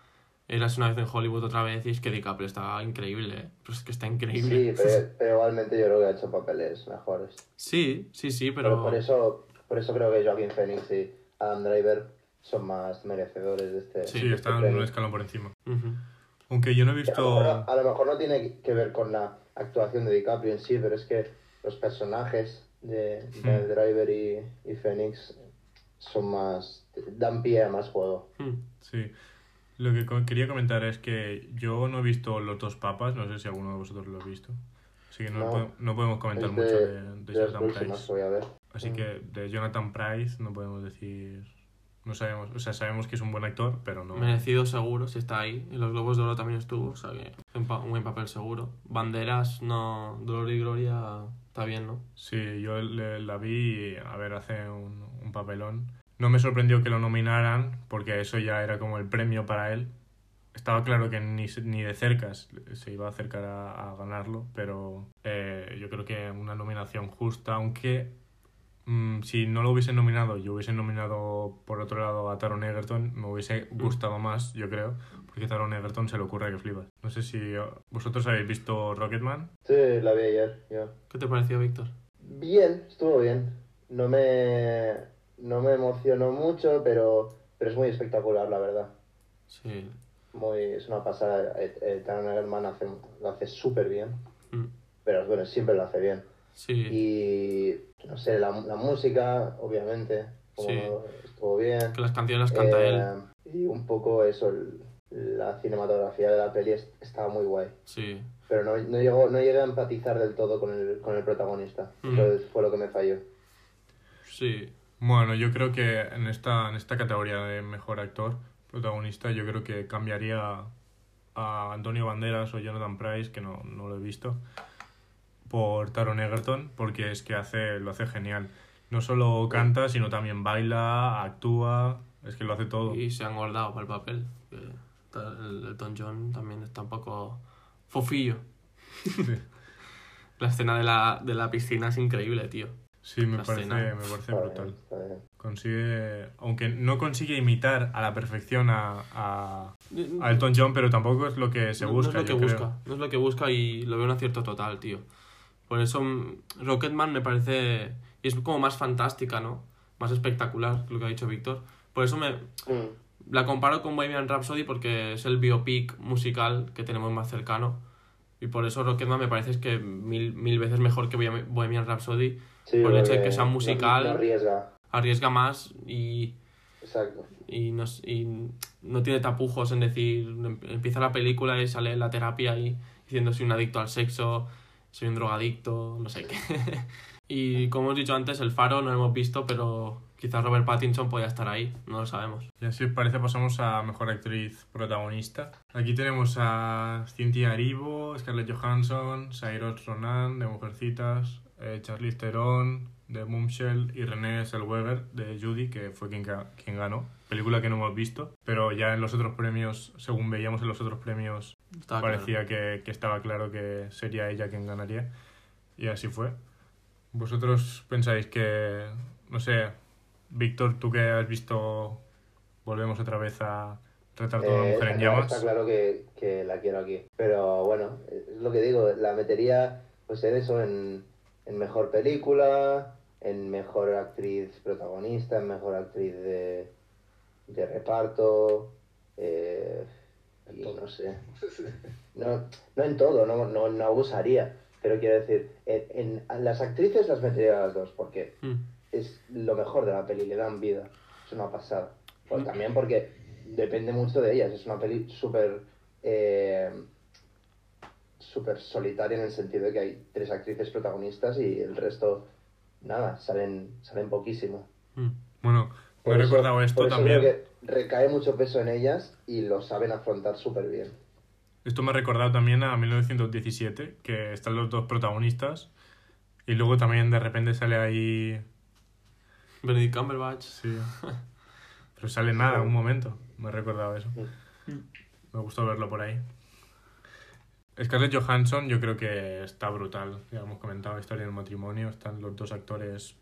eras una vez en Hollywood otra vez y es que DiCaprio está increíble, ¿eh? pues es que está increíble. Sí, pero, pero igualmente yo creo que ha hecho papeles mejores. Sí, sí, sí, Pero pero... por eso, por eso creo que Joaquin Phoenix y Adam Driver son más merecedores de este, Sí, de este están premio. un escalón por encima. Ujú. Aunque yo no he Que A lo, visto... mejor, a lo mejor no tiene que ver con la actuación de DiCaprio en sí, pero es que los personajes de, de Hmm. Driver y, y Phoenix son más. dan pie a más juego. Mm. Sí. Lo que quería comentar es que yo no he visto Los dos papas, no sé si alguno de vosotros lo ha visto. Así que no, No. no podemos comentar Es mucho de, de, de de Jonathan Price. que voy a ver. Así Mm. que de Jonathan Price no podemos decir... No sabemos, o sea, sabemos que es un buen actor, pero no... Merecido seguro, si está ahí. En los Globos de Oro también estuvo, o sea que un, un buen papel seguro. Banderas, no... Dolor y Gloria, está bien, ¿no? Sí, yo le- la vi a ver, hace un, un papelón. No me sorprendió que lo nominaran, porque eso ya era como el premio para él. Estaba claro que ni, ni de cerca se se iba a acercar a, a ganarlo, pero eh, yo creo que una nominación justa, aunque mm, si no lo hubiesen nominado, yo hubiese nominado por otro lado a Taron Egerton, me hubiese gustado más, yo creo, porque Taron Egerton se le ocurre que flipas. No sé si eh, vosotros habéis visto Rocketman. Sí, la vi ayer, yo. ¿Qué te pareció, Víctor? Bien, estuvo bien. No me, no me emocionó mucho, pero, pero es muy espectacular, la verdad. Sí. Muy, es una pasada. Eh, eh, Taron Egerman hace, lo hace súper bien, Mm. pero bueno, siempre lo hace bien. Sí. Y no sé, la, la música, obviamente, Sí. estuvo bien. Que las canciones las canta él. Eh, Y un poco eso, el- la cinematografía de la peli es- estaba muy guay. Sí. Pero no, no, llegó, no llegué a empatizar del todo con el, con el protagonista. Mm. Eso fue lo que me falló. Sí. Bueno, yo creo que en esta, en esta categoría de mejor actor protagonista, yo creo que cambiaría a Antonio Banderas o Jonathan Price, que no, no lo he visto, por Taron Egerton, porque es que hace, lo hace genial. No solo canta, sino también baila, actúa, es que lo hace todo. Y se ha engordado para el papel. El Elton John también está un poco fofillo. Sí, La escena de la, de la piscina es increíble, tío. Sí, me La parece, escena. me parece brutal. Consigue, aunque no consigue imitar a la perfección a, a, a Elton John, pero tampoco es lo que se No- busca. No es lo yo que creo. busca, no es lo que busca y lo veo un acierto total, tío. Por eso mm, Rocketman me parece... Y es como más fantástica, ¿no? Más espectacular, lo que ha dicho Víctor. Por eso me Mm. la comparo con Bohemian Rhapsody porque es el biopic musical que tenemos más cercano. Y por eso Rocketman me parece que mil, mil veces mejor que Bohemian Rhapsody. Sí, Por el hecho de que sea musical. Arriesga, Arriesga más y, exacto. y, no, y no tiene tapujos en decir, em- empieza la película y sale la terapia y diciendo soy un adicto al sexo, soy un drogadicto, no sé qué. y como hemos dicho antes, el faro no lo hemos visto, pero quizás Robert Pattinson podía estar ahí, no lo sabemos. Y así parece pasamos a Mejor Actriz Protagonista. Aquí tenemos a Cynthia Erivo, Scarlett Johansson, Saoirse Ronan de Mujercitas, eh, Charlize Theron de Bombshell y René Zellweger de Judy, que fue quien, quien ganó. Película que no hemos visto, pero ya en los otros premios, según veíamos en los otros premios, Estaba claro. parecía que, que estaba claro que sería ella quien ganaría. Y así fue. ¿Vosotros pensáis que, no sé, Víctor, tú que has visto, volvemos otra vez a retratar a una Eh, mujer en está claro- llamas? Está claro que, que la quiero aquí. Pero bueno, es lo que digo, la metería pues en eso, en, en mejor película, en mejor actriz protagonista, en mejor actriz de, de reparto, eh, y no sé. No, no en todo, no, no, no abusaría. Pero quiero decir, en, en- las actrices las metería a las dos, porque Mm. es lo mejor de la peli, le dan vida. Es una pasada. Pues también porque depende mucho de ellas. Es una peli súper. eh, súper solitaria en el sentido de que hay tres actrices protagonistas y el resto, nada, salen, salen poquísimo. Mm. Bueno, Por he eso- recordado esto por eso también. creo que recae mucho peso en ellas y lo saben afrontar súper bien. Esto me ha recordado también a 1917, que están los dos protagonistas. Y luego también de repente sale ahí. Benedict Cumberbatch. Sí. Pero sale nada, un momento. Me ha recordado eso. Mm. Me gustó verlo por ahí. Scarlett Johansson, yo creo que está brutal. Ya hemos comentado historia del matrimonio. Están los dos actores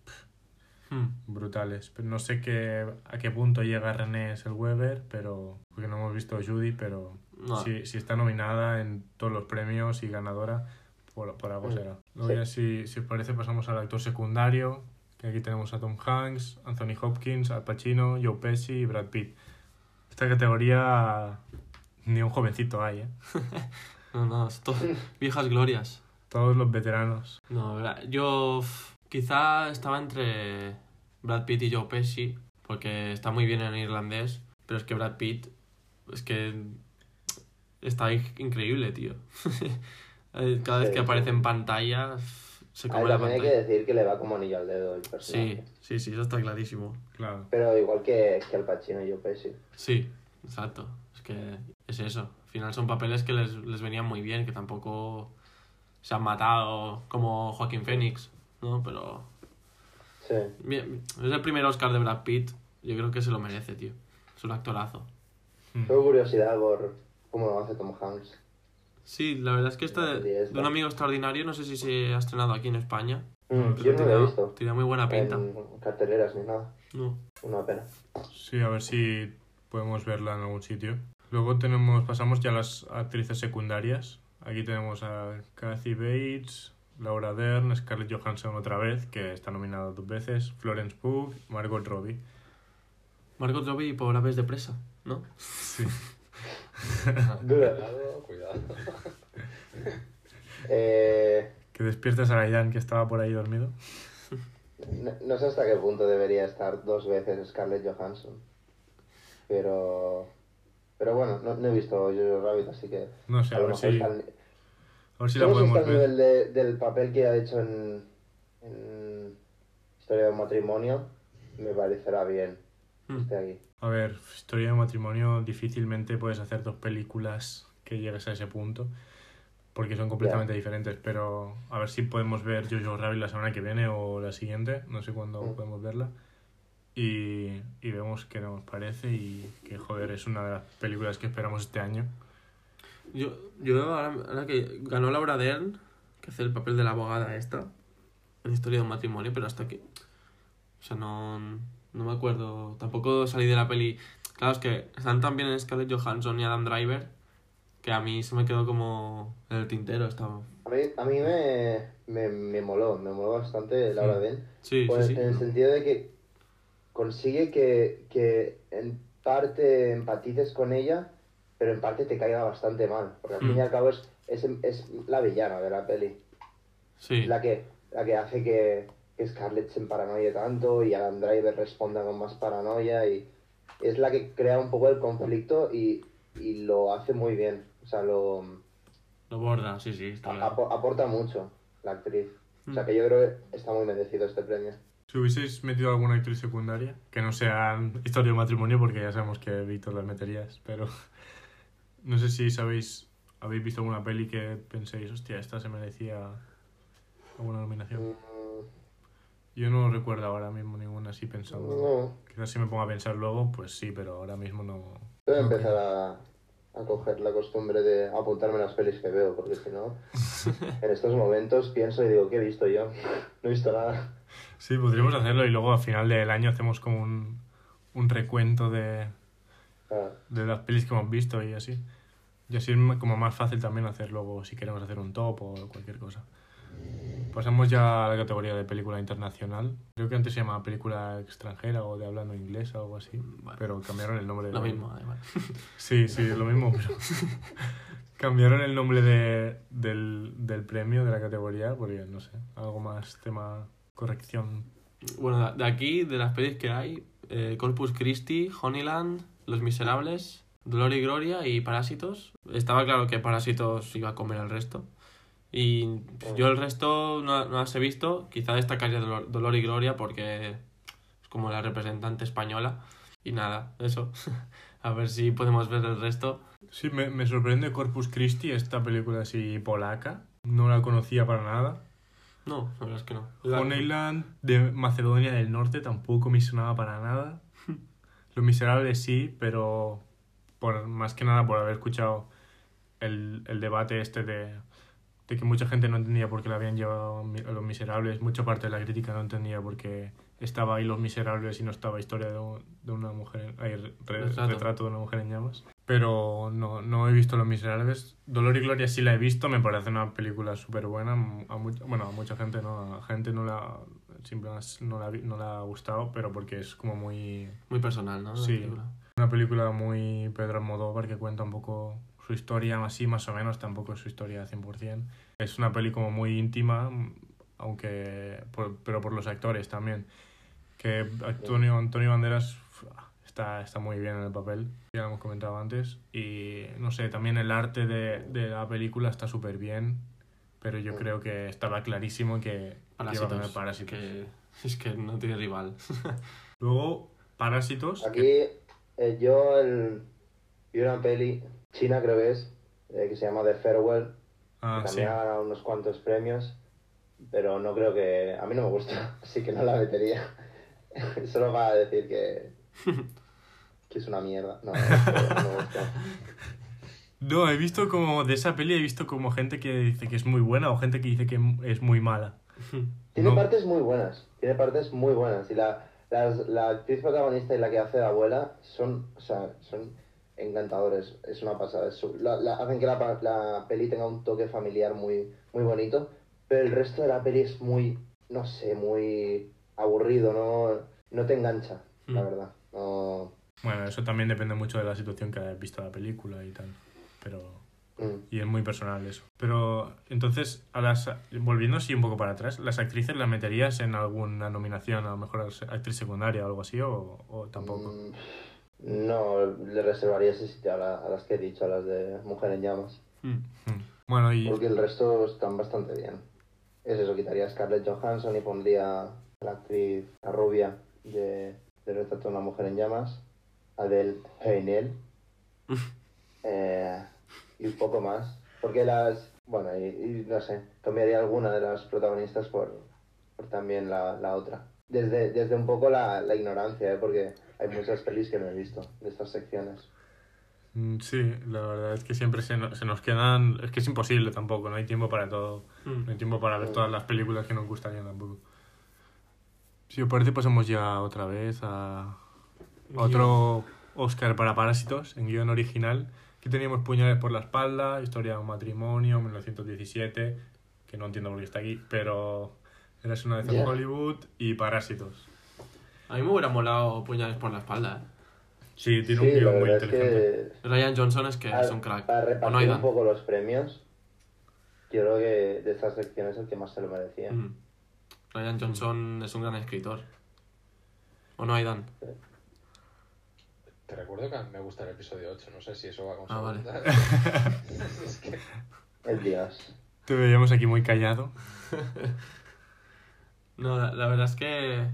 Mm. brutales. Pero no sé qué, a qué punto llega René Zellweger, pero porque no hemos visto Judy, pero No. si, si está nominada en todos los premios y ganadora, por, por algo Mm, será. Luego sí. ya si, si os parece pasamos al actor secundario, que aquí tenemos a Tom Hanks, Anthony Hopkins, Al Pacino, Joe Pesci y Brad Pitt. Esta categoría ni un jovencito hay, ¿eh? No, no, es todo viejas glorias. Todos los veteranos. No, yo quizá estaba entre Brad Pitt y Joe Pesci, porque está muy bien en irlandés, pero es que Brad Pitt es que está in- increíble, tío. Eh, Cada vez Sí, que sí. aparece en pantalla se come ver, la también hay que pantalla. decir que le va como anillo al dedo el Sí, personaje. sí, sí, eso está clarísimo. Claro. Pero igual que, que Al Pacino y yo, Pesci. Sí, exacto. Es que es eso. Al final son papeles que les, les venían muy bien, que tampoco se han matado como Joaquín Phoenix, ¿no? Pero Sí. Bien, es el primer Oscar de Brad Pitt. Yo creo que se lo merece, tío. Es un actorazo. Mm. Tengo curiosidad por cómo lo hace Tom Hanks. Sí, la verdad es que de, esta. de un amigo extraordinario, no sé si se ha estrenado aquí en España. Mm, yo no lo he Tiene- visto Tiene muy buena pinta. en carteleras ni nada. No. Una pena. Sí, a ver si podemos verla en algún sitio. Luego tenemos, pasamos ya a las actrices secundarias. Aquí tenemos a Kathy Bates, Laura Dern, Scarlett Johansson otra vez, que está nominada dos veces, Florence Pugh, Margot Robbie. Margot Robbie por aves de presa, ¿no? Sí. Cuidado, cuidado. Eh, Que despiertes a Ryan que estaba por ahí dormido. no, no sé hasta qué punto debería estar dos veces Scarlett Johansson. Pero. Pero bueno, no, no he visto Jojo Rabbit, así que. No sé, a, lo ver mejor si, está a ver si la podemos está ver. nivel de- del papel que ha hecho en, en Historia de un matrimonio. Me parecerá bien Mm. aquí. A ver, historia de matrimonio, difícilmente puedes hacer dos películas que llegues a ese punto, porque son completamente diferentes, pero a ver si podemos ver Jojo Rabbit la semana que viene o la siguiente, no sé cuándo Mm. podemos verla, y, y vemos qué nos parece y que, joder, es una de las películas que esperamos este año. Yo, yo ahora, ahora que ganó Laura Dern, que hace el papel de la abogada esta, en Historia de un matrimonio, pero hasta que... O sea, no, no me acuerdo. Tampoco salí de la peli... Claro, es que están también en Scarlett Johansson y Adam Driver, que a mí se me quedó como en el tintero. Estaba... A mí, a mí me, me, me moló, me moló bastante Laura Mm. Dern. Sí, Pues, sí, sí. En el sentido de que consigue que, que en parte empatices con ella, pero en parte te caiga bastante mal. Porque al fin y Mm. al cabo es, es, es la villana de la peli. Sí. La que, la que hace que, que Scarlett se paranoie tanto y Adam Driver responda con más paranoia. y Es la que crea un poco el conflicto y, y lo hace muy bien. O sea, lo Lo borda, sí, sí, está aporta mucho la actriz. O sea, Mm. que yo creo que está muy merecido este premio. Si hubieseis metido alguna actriz secundaria, que no sea historia de matrimonio, porque ya sabemos que Víctor las meterías, pero no sé si sabéis, habéis visto alguna peli que penséis, hostia, esta se merecía ¿Alguna nominación? Mm, Yo no recuerdo ahora mismo ninguna así pensando. No, Quizás si me pongo a pensar luego, pues sí, pero ahora mismo no. voy a empezar a, a coger la costumbre de apuntarme las pelis que veo, porque si no, en estos momentos pienso y digo, ¿qué he visto yo? No he visto nada. Sí, podríamos hacerlo y luego a final del año hacemos como un, un recuento de, Ah, de las pelis que hemos visto y así. Y así es como más fácil también hacer luego si queremos hacer un top o cualquier cosa. Pasamos ya a la categoría de película internacional. Creo que antes se llamaba película extranjera o de hablando inglés o algo así. Pero cambiaron el nombre. de Lo mismo, igual. Sí, sí, es lo mismo, pero cambiaron el nombre de, del, del premio, de la categoría, porque no sé, algo más tema corrección. Bueno, de- de aquí, de las pelis que hay, eh, Corpus Christi, Honeyland, Los Miserables, Dolor y Gloria y Parásitos. Estaba claro que Parásitos iba a comer el resto. Y yo el resto no, no las he visto. Quizá destacaría Dolor, Dolor y Gloria porque es como la representante española. Y nada, eso. a ver si podemos ver el resto. Sí, me, me sorprende Corpus Christi, esta película así polaca. No la conocía para nada. No, la verdad es que no. Honeyland de Macedonia del Norte tampoco me sonaba para nada. Los Miserables sí, pero por, más que nada por haber escuchado el, el debate este de, de que mucha gente no entendía por qué la habían llevado a Los Miserables. Mucha parte de la crítica no entendía por qué estaba ahí Los Miserables y no estaba Historia de, de una mujer, en- ay, re- re- Retrato. retrato de una mujer en llamas. Pero no, no he visto Los Miserables. Dolor y Gloria sí la he visto, me parece una película súper buena. A mucha, bueno, a mucha gente no, a gente no la, simplemente no la, no la ha gustado, pero porque es como muy... Muy personal, ¿no? Sí. película. Una película muy Pedro Almodóvar que cuenta un poco su historia, así más o menos, tampoco es su historia 100%. Es una peli como muy íntima, aunque por- pero por los actores también. Que Antonio, Antonio Banderas uf, está, está muy bien en el papel, ya lo hemos comentado antes. Y no sé, también el arte de, de la película está súper bien, pero yo creo que estaba clarísimo que, Parásitos. parásitos. Que es que no tiene rival. Luego, Parásitos. Aquí que- eh, yo el, vi una peli china, creo que es, eh, que se llama The Farewell. ah, que sí. también ha ganado unos cuantos premios, pero no creo que... A mí no me gusta, así que no la metería. Solo para decir que, que es una mierda. No, no me gusta. No, he visto como de esa peli he visto como gente que dice que es muy buena o gente que dice que es muy mala. Tiene No. partes muy buenas, tiene partes muy buenas. Y la, las- la actriz protagonista y la que hace de abuela son, o sea, son encantadores. Es una pasada. es la- la- hacen que la, la peli tenga un toque familiar muy, muy bonito. Pero el resto de la peli es muy, no sé, muy aburrido, no, no te engancha, la Mm. verdad. No, Bueno, eso también depende mucho de la situación que hayas visto la película y tal. Pero mm. y es muy personal eso. Pero entonces a las volviendo así un poco para atrás, las actrices las meterías en alguna nominación, a lo mejor a actriz secundaria o algo así o, o tampoco. Mm, No, le reservaría ese sitio a, la- a las que he dicho, a las de Mujer en Llamas. Mm. Mm. Bueno, y Porque el resto están bastante bien. Es eso, quitaría a Scarlett Johansson y pondría a la actriz, la rubia de, de Retrato de una mujer en llamas, Adele Haenel, eh, y un poco más. Porque las, bueno, y, y no sé, cambiaría alguna de las protagonistas por, por también la, la otra. Desde, desde un poco la, la ignorancia, ¿eh? porque hay muchas pelis que no he visto de estas secciones. Mm, Sí, la verdad es que siempre se, no- se nos quedan... Es que es imposible tampoco, no hay tiempo para todo. Mm. No hay tiempo para ver todas las películas que nos gustarían tampoco. Si os parece, pasamos ya otra vez a a otro Oscar para Parásitos en guion original. Aquí teníamos Puñales por la espalda, Historia de un matrimonio, 1917, que no entiendo por qué está aquí, pero Eras una vez en. Hollywood y Parásitos. A mí me hubiera molado puñales por la espalda, ¿eh? Sí, tiene Sí, un guion muy es inteligente. que Ryan Johnson es que para, es un crack. para O no repartir Aidan. un poco los premios, yo creo que de estas secciones el que más se lo merecía. Mm. Ryan Johnson es un gran escritor. ¿O no, Aidan? Te recuerdo que me gusta el episodio 8, no sé si eso va con Ah, vale. es que... El Dios. Te veíamos aquí muy callado. No, la, la verdad es que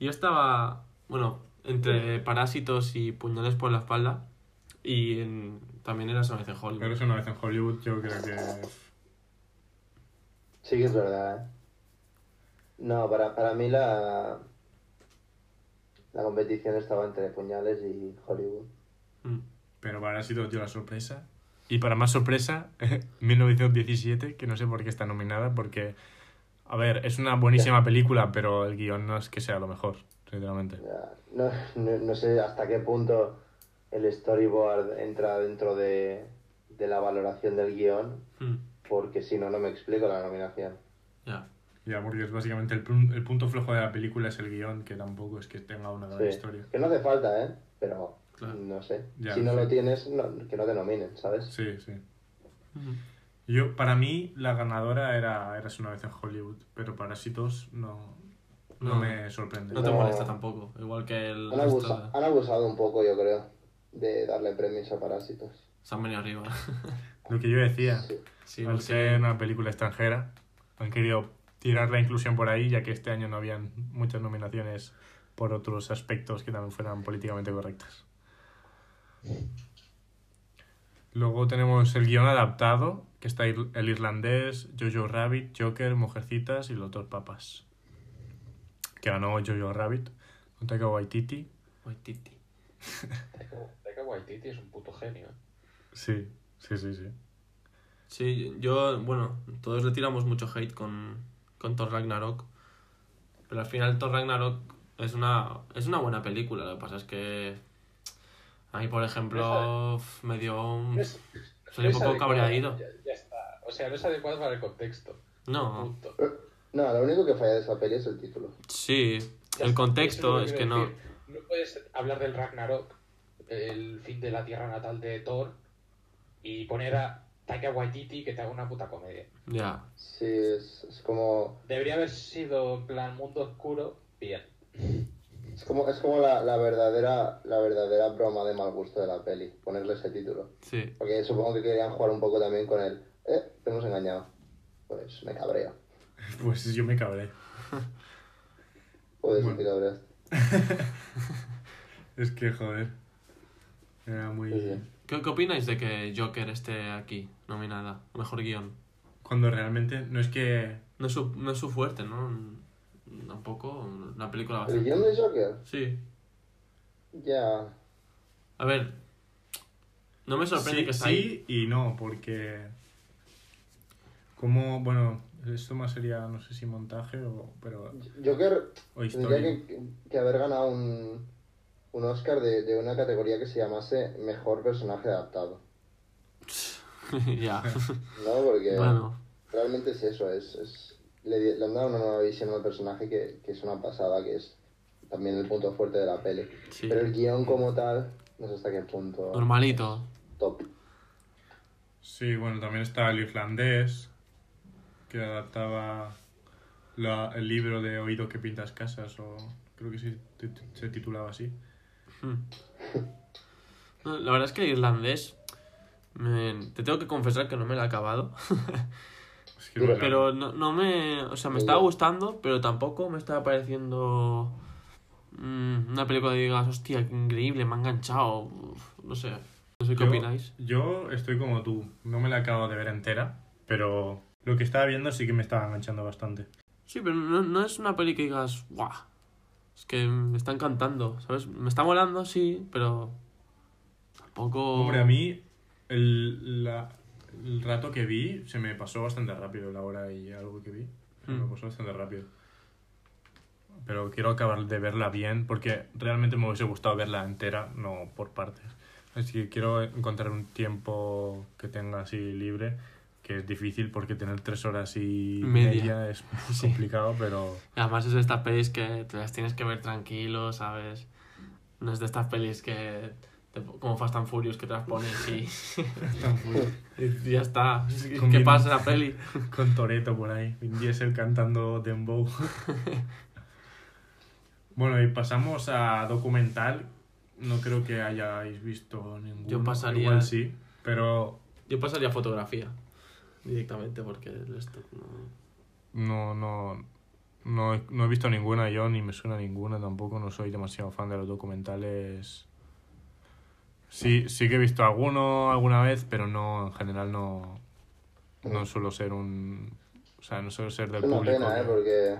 yo estaba, bueno, entre parásitos y puñales por la espalda. Y en- también era una vez en Hollywood. Pero es una vez en Hollywood, yo creo que... Sí que es verdad, ¿eh? No, para, para mí la, la competición estaba entre Puñales y Hollywood. Mm. Pero Parásitos dio la sorpresa. Y para más sorpresa, 1917, que no sé por qué está nominada, porque, a ver, es una buenísima película, pero el guion no es que sea lo mejor, sinceramente. No, no, no sé hasta qué punto el storyboard entra dentro de, de la valoración del guion, Mm. porque si no, no me explico la nominación. Ya. Ya, porque es básicamente el, pun- el punto flojo de la película es el guion, que tampoco es que tenga una gran Sí. historia. Que no hace falta, ¿eh? Pero Claro. no sé. Ya, si no sí. lo tienes, no- que no te nominen, ¿sabes? Sí, sí. Yo, para mí, la ganadora era Eras una vez en Hollywood, pero Parásitos no, no, No. me sorprende. No te No. molesta tampoco. Igual que el Han, resto abusa- de- han abusado un poco, yo creo, de darle premios a Parásitos. Se han venido arriba. Lo que yo decía, Sí. sí, al porque- ser una película extranjera, han querido tirar la inclusión por ahí, ya que este año no habían muchas nominaciones por otros aspectos que también fueran políticamente correctas. Luego tenemos el guion adaptado, que está el irlandés, Jojo Rabbit, Joker, Mujercitas y Los dos papas. Que ganó Jojo Rabbit con Taika Waititi. Waititi. Taika Taika Waititi es un puto genio. ¿eh? Sí, sí, sí, sí. Sí, yo, bueno, todos le tiramos mucho hate con, con Thor Ragnarok. Pero al final Thor Ragnarok es una, es una buena película. Lo que pasa es que a mí, por ejemplo, me dio un... No es- Soy no un es poco cabreado. Ya, ya está. O sea, no es adecuado para el contexto. No, Punto. No, lo único que falla de esa peli es el título. sí, Ya el está. contexto es que quiero no... decir. No puedes hablar del Ragnarok, el fin de la tierra natal de Thor, y poner a Taika Waititi que te haga una puta comedia. Ya, Sí, es, es como Debería haber sido en plan mundo oscuro, bien. es como, es como la, la verdadera la verdadera broma de mal gusto de la peli, ponerle ese título. sí. Porque supongo que querían jugar un poco también con el, eh, te hemos engañado. Pues me cabreo. Pues yo me cabré. Joder, si Bueno. te cabreas. Es que, joder. Era muy... Sí, sí. ¿Qué, qué opináis de que Joker esté aquí, nominada? Mejor guion. Cuando realmente no es que... No es su, no es su fuerte, ¿no? Tampoco una película ¿El bastante... guion de Joker? Sí. Ya. A ver, no me sorprende sí, que ahí. sí y no, porque... Como, bueno, esto más sería, no sé si montaje o... Pero, Joker o tendría historia. que, que haber ganado un, un Oscar de, de una categoría que se llamase Mejor Personaje Adaptado. ya. ¿No? Porque bueno, realmente es eso, es, es le, le han dado una nueva visión al personaje que, que es una pasada, que es también el punto fuerte de la peli. sí. Pero el guion como tal, no sé hasta qué punto. Normalito. Top. Sí, bueno, también está el irlandés, que adaptaba la- el libro de Oído que pintas casas, o creo que ti- se titulaba así. No, La verdad es que el irlandés. me- te tengo que confesar que no me lo he acabado. Es que Pero- no, no me. O sea, me estaba gustando, pero tampoco me estaba pareciendo. mm, una película que digas, hostia, qué increíble, me ha enganchado. Uf, no sé. No sé qué yo, opináis. Yo estoy como tú, no me la acabo de ver entera, pero lo que estaba viendo sí que me estaba enganchando bastante. Sí, pero no, no es una peli que digas, ¡guau! Es que me está encantando, ¿sabes? Me está molando, sí, pero. Tampoco. Hombre, a mí el, la- el rato que vi se me pasó bastante rápido, la hora y algo que vi. Se me Mm. pasó bastante rápido. Pero quiero acabar de verla bien porque realmente me hubiese gustado verla entera, no por partes. Así que quiero encontrar un tiempo que tenga así libre, que es difícil porque tener tres horas y Media. media, es Sí. complicado, pero Además es de estas pelis que te las tienes que ver tranquilo, ¿sabes? No es de estas pelis que... te- como Fast and Furious que te las pones y, y ya está. Con ¿Qué pasa la peli? con Toreto por ahí, Vin Diesel cantando Dembow. bueno, y pasamos a documental. No creo que hayáis visto ninguno. Yo pasaría- Igual sí, pero Yo pasaría a fotografía directamente porque el no... no, no, no, he- no he visto ninguna yo, ni me suena ninguna tampoco. No soy demasiado fan de los documentales. Sí, sí que he visto alguno alguna vez, pero no, en general no, no suelo ser un... O sea, no suelo ser del Es una público. pena, ¿eh? que- Porque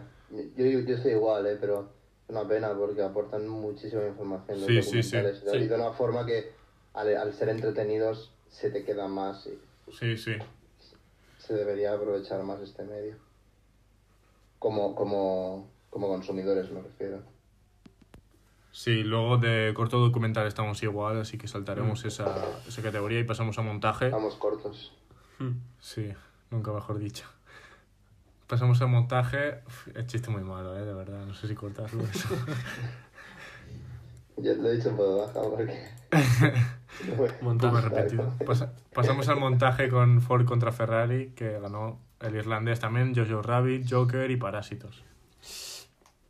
Yo, yo, yo estoy igual, ¿eh? pero es una pena porque aportan muchísima información los Sí, sí, sí. documentales. Sí. Y de una forma que al, al ser entretenidos se te queda más y Sí, sí. Se debería aprovechar más este medio. Como, como, como consumidores me refiero. Sí, luego de corto documental estamos igual, así que saltaremos esa, esa categoría y pasamos a montaje. Estamos cortos. Sí, nunca mejor dicho. Pasamos a montaje. Uf, el chiste muy malo, ¿eh? De verdad, no sé si cortarlo. eso. Yo lo he dicho por baja porque... Un poco repetido. Pasa- pasamos al montaje con Ford contra Ferrari, que ganó el irlandés también, Jojo Rabbit, Joker y Parásitos.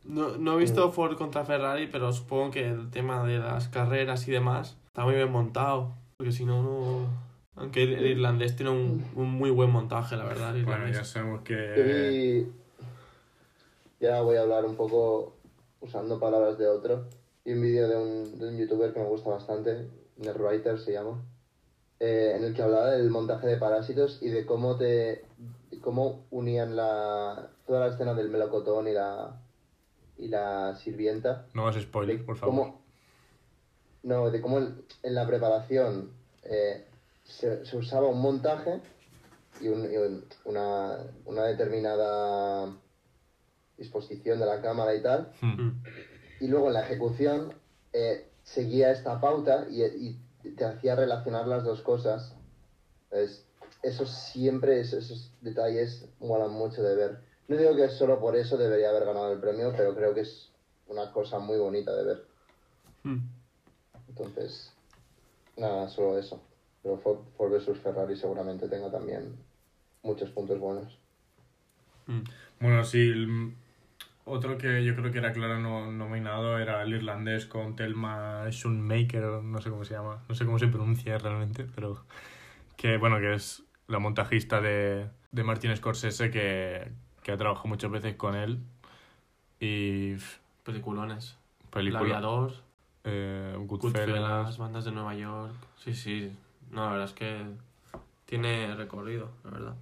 No, no he visto Ford contra Ferrari, pero supongo que el tema de las carreras y demás está muy bien montado. Porque si no, no. Aunque el, irlandés tiene un, un muy buen montaje, la verdad. el Bueno, ya sabemos Yo que. vi... Ya voy a hablar un poco usando palabras de otro. Vi un vídeo de un, de un youtuber que me gusta bastante, Netwriter se llama, eh, en el que hablaba del montaje de parásitos y de cómo te cómo unían la toda la escena del melocotón y la y la sirvienta No hagas spoiler, por favor. cómo, no, de cómo en, en la preparación eh, se, se usaba un montaje y, un- y un- una, una determinada disposición de la cámara y tal, Hmm. y luego en la ejecución eh, seguía esta pauta y, y te hacía relacionar las dos cosas. Entonces, eso siempre, esos, esos detalles molan mucho de ver. No digo que solo por eso debería haber ganado el premio, pero creo que es una cosa muy bonita de ver. Mm. Entonces, nada, solo eso. Pero Ford, Ford versus Ferrari seguramente tenga también muchos puntos buenos. Bueno, sí. Otro que yo creo que era claro no, nominado era el irlandés con Thelma Schoonmaker, no sé cómo se llama, no sé cómo se pronuncia realmente, pero que bueno, que es la montajista de, de Martin Scorsese que, que ha trabajado muchas veces con él y Peliculones. película eh, Goodfellas, Goodfellas, bandas de Nueva York. Sí, sí. No, la verdad es que tiene recorrido, la verdad.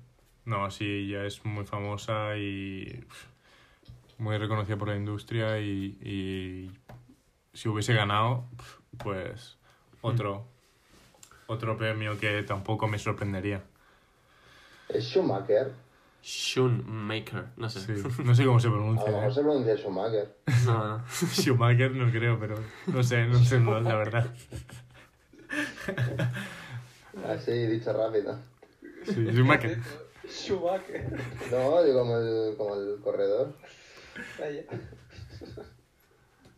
no, sí, ya es muy famosa y muy reconocida por la industria y, y si hubiese ganado, pues otro, otro premio que tampoco me sorprendería. Es Schumacher. Shoemaker, no sé. Sí, no sé cómo se A lo pronuncia. mejor ¿eh? se pronuncia Schumacher. No, no. Schumacher no creo, pero no sé, no sé, no, la verdad. Así, dicho rápido. Sí, Schumacher. Schumacher. No, digo como el, como el corredor.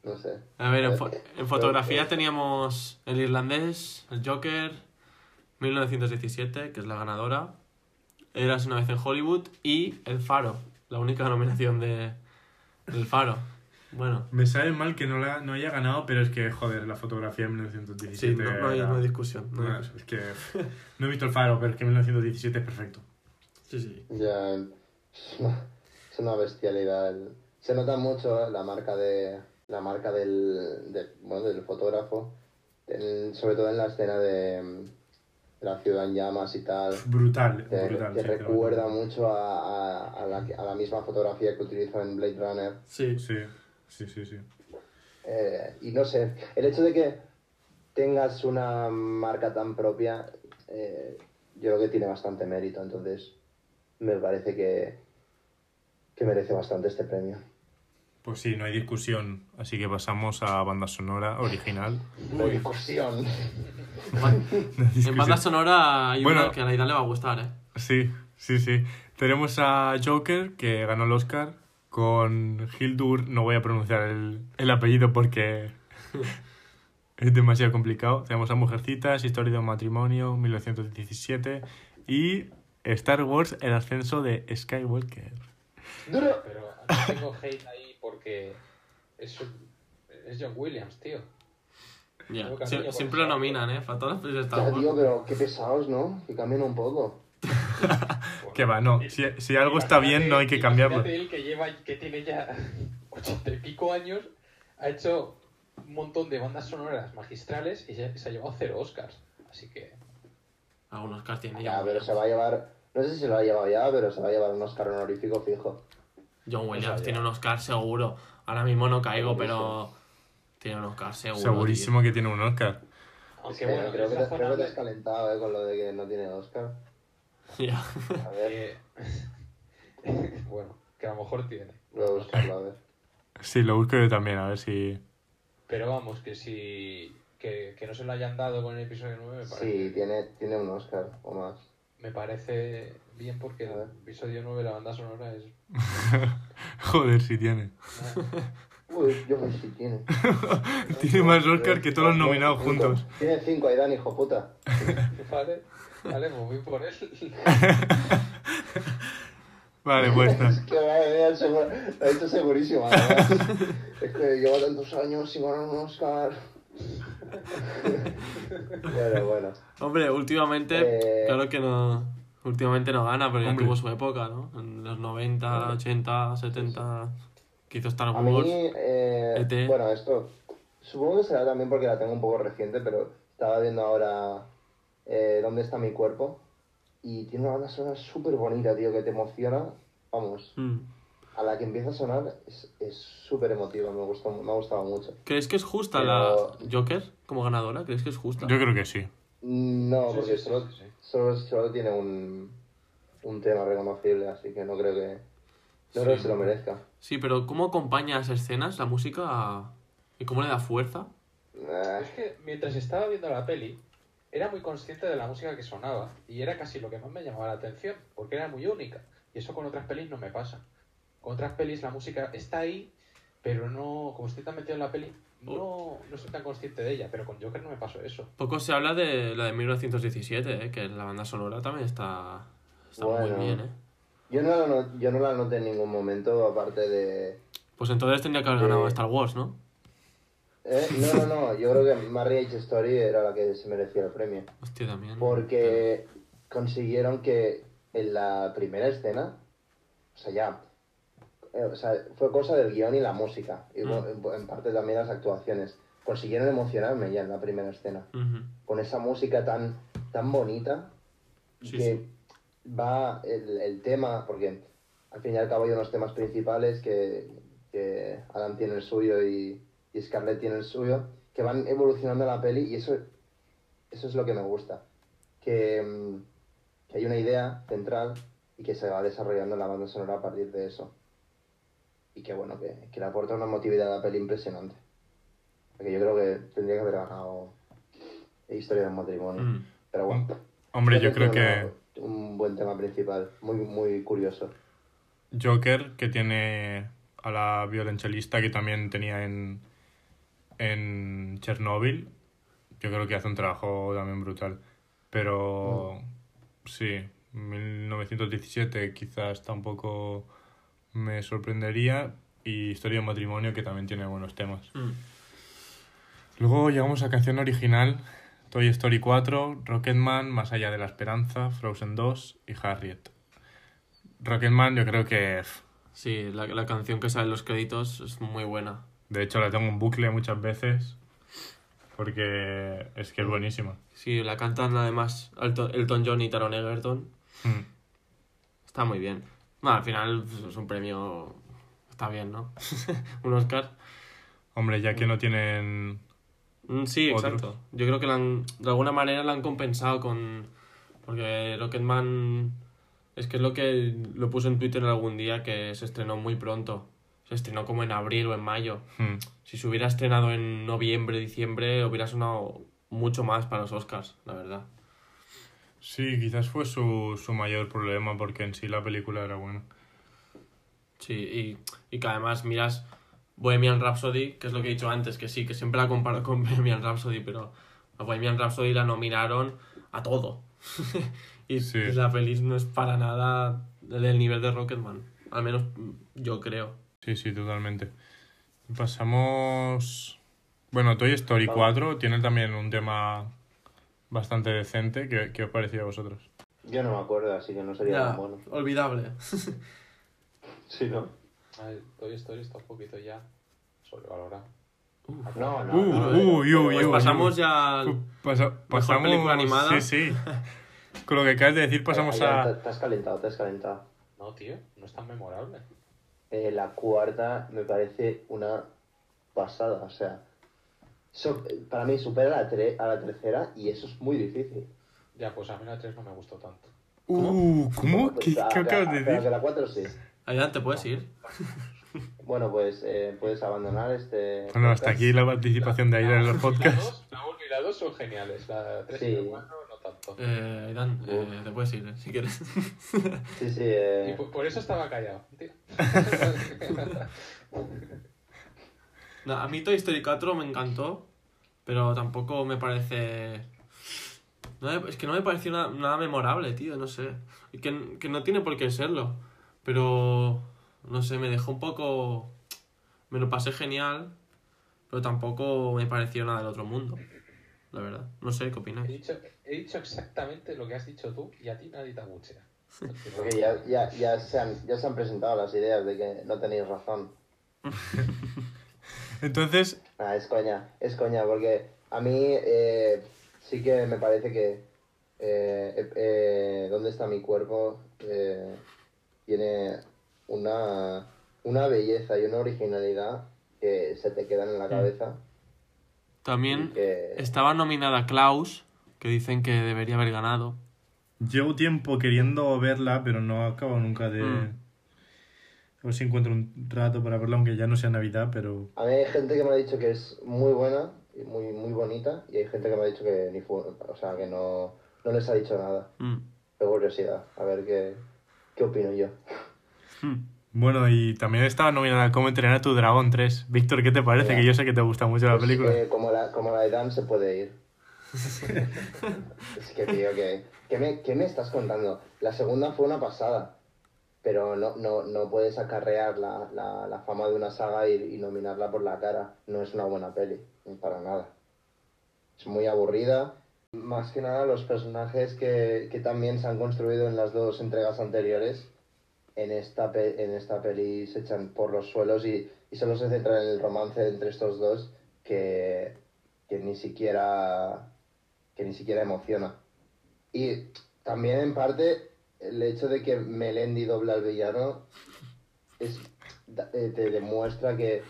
No sé. A ver, en, fo- en fotografía teníamos el irlandés, el Joker, 1917, que es la ganadora. Eras una vez en Hollywood y El Faro, la única nominación de El Faro. Bueno, Me sabe mal que no, la, no haya ganado, pero es que, joder, la fotografía de 1917. sí, no, no hay, era- no hay discusión. no hay No, discusión. es que no he visto el faro, pero es que 1917 es perfecto. Sí, sí. Ya es una, es una bestialidad. el- Se nota mucho la marca de la marca del, de- bueno, del fotógrafo, en- sobre todo en la escena de, la ciudad en llamas y tal. Brutal, Que, brutal. sí, te recuerda mucho a, a- a la, a la misma fotografía que utilizó en Blade Runner. Sí, Sí, sí, sí, sí. Eh, y no sé, el hecho de que tengas una marca tan propia, eh, yo creo que tiene bastante mérito, entonces me parece que, que merece bastante este premio. Pues sí, no hay discusión. Así que pasamos a banda sonora original. No hay discusión. En banda sonora hay Bueno. una que a la Ida le va a gustar, ¿eh? Sí, sí, sí. Tenemos a Joker, que ganó el Oscar, con Hildur, no voy a pronunciar el, el apellido porque es demasiado complicado. Tenemos a Mujercitas, Historia de un matrimonio, 1917, y Star Wars, el ascenso de Skywalker. Duro. Pero tengo hate ahí porque es, es John Williams, tío. Ya. Cariño Sie- siempre lo nominan, ¿eh? Para todas las películas Ya, Star Wars. tío, pero qué pesados, ¿no? Que cambien un poco. Que va, no. Si, si algo está bien, no hay que cambiarlo. Él que lleva, que tiene ya ochenta y pico años, ha hecho un montón de bandas sonoras magistrales y se, se ha llevado cero Oscars. Así que Algunos cars tienen Ya, pero se va a llevar, no sé si se lo ha llevado ya, pero se va a llevar un Oscar honorífico fijo. John Williams tiene un Oscar seguro. Ahora mismo no caigo, pero tiene un Oscar seguro. Segurísimo que tiene un Oscar. Aunque Eh, bueno, creo, que es te, creo que te has calentado eh, con lo de que no tiene Oscar. Ya. A ver, que- bueno, que a lo mejor tiene. voy a buscarlo, a ver. Sí, lo busco yo también, a ver si... Pero vamos, que si. Que, que no se lo hayan dado con el episodio 9 me parece, Sí, tiene, tiene un Oscar o más. me parece bien porque el episodio 9, la banda sonora es. Joder, si tiene. Uy, yo me sí tiene. Tiene más Oscar que todos los nominados Cinco. juntos. Tiene cinco, Aidan, hijo puta. Vale, vale, pues voy por él. Vale, pues está. Es que madre mía, el seguro, lo ha hecho segurísimo, además. Es que lleva tantos años sin ganar un Oscar. Pero bueno. Hombre, últimamente, Eh, claro que no. Últimamente no gana, pero ya Hombre. tuvo su época, ¿no? En los 90, 80, 70. Que hizo Star A Wars. mí, eh, ET. bueno, esto supongo que será también porque la tengo un poco reciente, pero estaba viendo ahora eh, ¿Dónde está mi cuerpo? Y tiene una banda sonora súper bonita, tío, que te emociona. Vamos, Mm. a la que empieza a sonar es es súper emotiva, me, gustó, me ha gustado mucho. ¿Crees que es justa Pero- la Joker como ganadora? ¿Crees que es justa? Yo creo que sí. No, Sí, porque sí, solo, sí, sí. Solo, solo tiene un, un tema reconocible, así que no creo que, no creo que se lo merezca. Sí, pero ¿cómo acompaña las escenas, la música? ¿Y cómo le da fuerza? Es que mientras estaba viendo la peli, era muy consciente de la música que sonaba y era casi lo que más me llamaba la atención, porque era muy única. Y eso con otras pelis no me pasa. Con otras pelis la música está ahí, pero no, como estoy tan metido en la peli, no, no soy tan consciente de ella. Pero con Joker no me pasó eso. Poco se habla de la de 1917, ¿eh? que la banda sonora también está, está Bueno. muy bien. ¿eh? yo, no la no- yo no la noté en ningún momento, aparte de... Pues entonces tendría que haber Eh, ganado Star Wars, ¿no? Eh, no, no, no, yo creo que Marriage Story era la que se merecía el premio. Hostia, también. Porque consiguieron que en la primera escena, o sea, ya, o sea, fue cosa del guion y la música, y bueno, en, parte también las actuaciones. Consiguieron emocionarme ya en la primera escena, con esa música tan, tan bonita Sí, que sí. va el, el tema, porque al fin y al cabo hay unos temas principales que, que Adam tiene el suyo y, y Scarlett tiene el suyo, que van evolucionando la peli y eso, eso es lo que me gusta. Que, mm, que hay una idea central y que se va desarrollando la banda sonora a partir de eso. Y que bueno, que, que le aporta una emotividad a la peli impresionante. Porque yo creo que tendría que haber ganado Historia de un matrimonio. Mm. Pero bueno. Hombre, yo creo que Un buen tema principal, muy, muy curioso. Joker, que tiene a la violonchelista que también tenía en, en Chernobyl, yo creo que hace un trabajo también brutal. Pero sí, 1917 quizás tampoco me sorprendería. Y Historia de un matrimonio, que también tiene buenos temas. Mm. Luego llegamos a canción original, Toy Story 4, Rocketman, Más allá de la esperanza, Frozen 2 y Harriet. Rocketman yo creo que, Sí, la, la canción que sale en los créditos es muy buena. de hecho la tengo en bucle muchas veces, porque es que es buenísima. Sí, la cantan además Elton, Elton John y Taron Egerton. Mm. Está muy bien. Bueno, al final es un premio... Está bien, ¿no? un Oscar. Hombre, ya que no tienen... Mm, Sí, Otros. exacto. Yo creo que la han- de alguna manera la han compensado con... Porque Rocketman es que es lo que lo puse en Twitter algún día que se estrenó muy pronto. Se estrenó como en abril o en mayo. Mm. Si se hubiera estrenado en noviembre, diciembre, hubiera sonado mucho más para los Oscars, la verdad. Sí, quizás fue su, su mayor problema, porque en sí la película era buena. Sí, y, y que además miras Bohemian Rhapsody, que es lo que he dicho antes, que sí, que siempre la comparo con Bohemian Rhapsody, pero a Bohemian Rhapsody la nominaron a todo. y Sí. la feliz no es para nada del nivel de Rocketman. Al menos yo creo. Sí, sí, totalmente. Pasamos... Bueno, Toy Story Vamos. 4 tiene también un tema bastante decente. ¿Qué, qué os pareció a vosotros? Yo no me acuerdo, así que no sería tan bueno. olvidable. Sí, ¿no? A ver, Toy Story está un poquito ya sobrevalorado. No, no. Uh, no, uy, uy, Pues uy, pasamos uy. ya al- pasa- pasamos... película animada. Sí, sí. Con lo que acabas de decir pasamos ay, a... Te, te has calentado, te has calentado. No, tío, no es tan memorable. eh, la cuarta me parece una pasada. O sea, so- para mí supera a la, tre- a la tercera y eso es muy difícil. Ya, pues a mí la 3 no me gustó tanto. Uh, ¿cómo? Pues, ¿Qué, a- qué a- acabas de decir? la 4 sí. Adelante, puedes ir. Bueno, pues eh, puedes abandonar este. Bueno, hasta aquí la participación de Aida en los La podcasts. 2, la 1 y la 2 son geniales. La 3 y Sí. la 4 no tanto. Eh, Aidan, eh, te puedes ir, eh, si quieres. Sí, sí. Y eh, por, por eso estaba callado, tío. No, a mí Toy Story 4 me encantó, pero tampoco me parece... No es que no me pareció nada, nada memorable, tío, no sé. Que, que no tiene por qué serlo. Pero, no sé, me dejó un poco... Me lo pasé genial, pero tampoco me pareció nada del otro mundo. La verdad. No sé, ¿qué he, opináis? dicho, he dicho exactamente lo que has dicho tú y a ti nadie te abuchea. porque ya, ya, ya, se han, ya se han presentado las ideas de que no tenéis razón. Entonces, Ah, es coña, es coña, porque a mí eh, sí que me parece que eh, eh, ¿Dónde está mi cuerpo? Eh, tiene una, una belleza y una originalidad que se te quedan en la cabeza. También que- estaba nominada Klaus, que dicen que debería haber ganado. llevo tiempo queriendo verla, pero no acabo nunca de... Mm. A ver si encuentro un rato para verla, aunque ya no sea Navidad, pero... A mí hay gente que me ha dicho que es muy buena y muy, muy bonita y hay gente que me ha dicho que ni fu- o sea, que no, no les ha dicho nada. Mm. Curiosidad, a ver qué, qué opino yo. Bueno, y también estaba nominada Cómo entrenar a tu dragón 3. Víctor, ¿qué te parece? Que yo sé que te gusta mucho la Pues, película. eh, como, la, como la de Dan se puede ir. es que, tío, que, ¿qué, me, ¿qué me estás contando? La segunda fue una pasada, pero no, no, no puedes acarrear la, la, la fama de una saga y, y nominarla por la cara. No es una buena peli, para nada. Es muy aburrida. Más que nada los personajes que, que también se han construido en las dos entregas anteriores en esta, pe- en esta peli se echan por los suelos y, y solo se centra en el romance entre estos dos que, que ni siquiera que ni siquiera emociona. Y también en parte el hecho de que Melendi dobla al villano es, eh, te demuestra que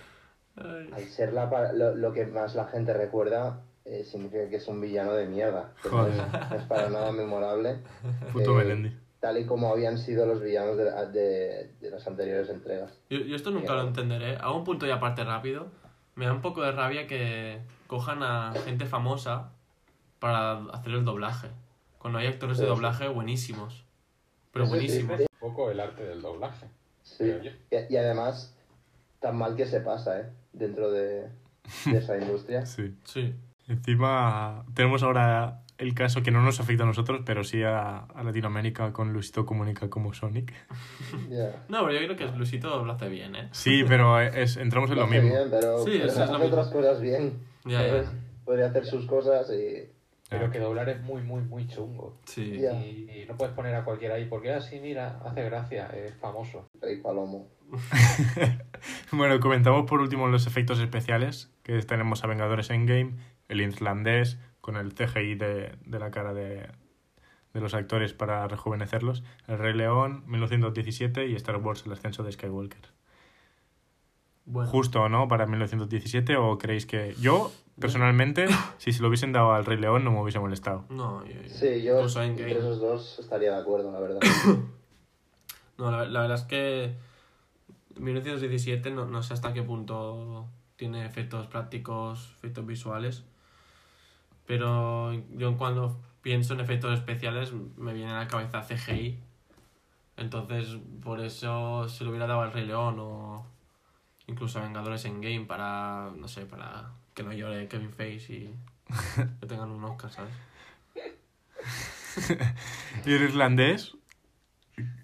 al ser la, lo, lo que más la gente recuerda eh, significa que es un villano de mierda. que no, es, Joder. no es para nada memorable Puto eh, Melendi. tal y como habían sido los villanos de, de- de las anteriores entregas. Yo, yo esto nunca lo entenderé. Hago un punto y aparte rápido. Me da un poco de rabia que cojan a gente famosa para hacer el doblaje. Cuando hay actores de doblaje buenísimos. Pero Eso buenísimos. sí. Un poco el arte del doblaje. Sí. Y, y además, tan mal que se pasa, ¿eh? Dentro de, de esa industria. Sí. Sí. Encima tenemos ahora el caso que no nos afecta a nosotros, pero sí a, a Latinoamérica con Luisito Comunica como Sonic. Ya. No, pero yo creo que Luisito lo hace bien, ¿eh? Sí, pero es, entramos en lo mismo. bien, pero, Sí, pero eso es lo hace mismo. otras cosas bien. Ya, ya. ¿sabes? Podría hacer sus cosas y... Pero que doblar es muy, muy, muy chungo. Sí. Y, y no puedes poner a cualquiera ahí, porque así, mira, hace gracia, es famoso. Rey Palomo. Bueno, comentamos por último los efectos especiales, que tenemos a Vengadores Endgame, el irlandés, con el CGI de, de la cara de, de los actores para rejuvenecerlos, El Rey León, 1917 y Star Wars, el ascenso de Skywalker. Bueno. Justo, ¿no? Para 1917 o creéis que... Yo, personalmente, si se lo hubiesen dado al Rey León no me hubiese molestado. No, yo, Sí, yo entre esos dos estaría de acuerdo, la verdad. No, la, la verdad es que 1917 no, no sé hasta qué punto tiene efectos prácticos, efectos visuales. Pero yo cuando pienso en efectos especiales me viene a la cabeza CGI. Entonces por eso se lo hubiera dado al Rey León o incluso a Vengadores en Game para, no sé, para que no llore Kevin Face y que tengan un Oscar, ¿sabes? Y el irlandés,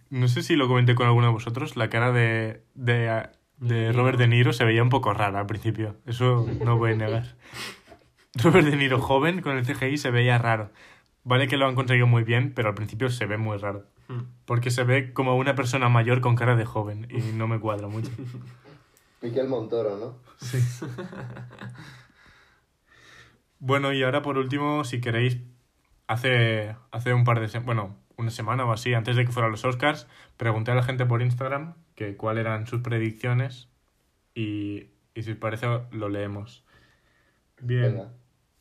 no sé si lo comenté con alguno de vosotros, la cara de, de, de Robert De Niro se veía un poco rara al principio. Eso no voy a negar. Robert De Niro joven con el CGI se veía raro. Vale que lo han conseguido muy bien, pero al principio se ve muy raro. Hmm. Porque se ve como una persona mayor con cara de joven y no me cuadra mucho. Miquel Montoro, ¿no? Bueno, y ahora por último, si queréis, hace, hace un par de semanas, bueno, una semana o así, antes de que fueran los Oscars, pregunté a la gente por Instagram que cuáles eran sus predicciones y, y si os parece lo leemos. Bien. Venga.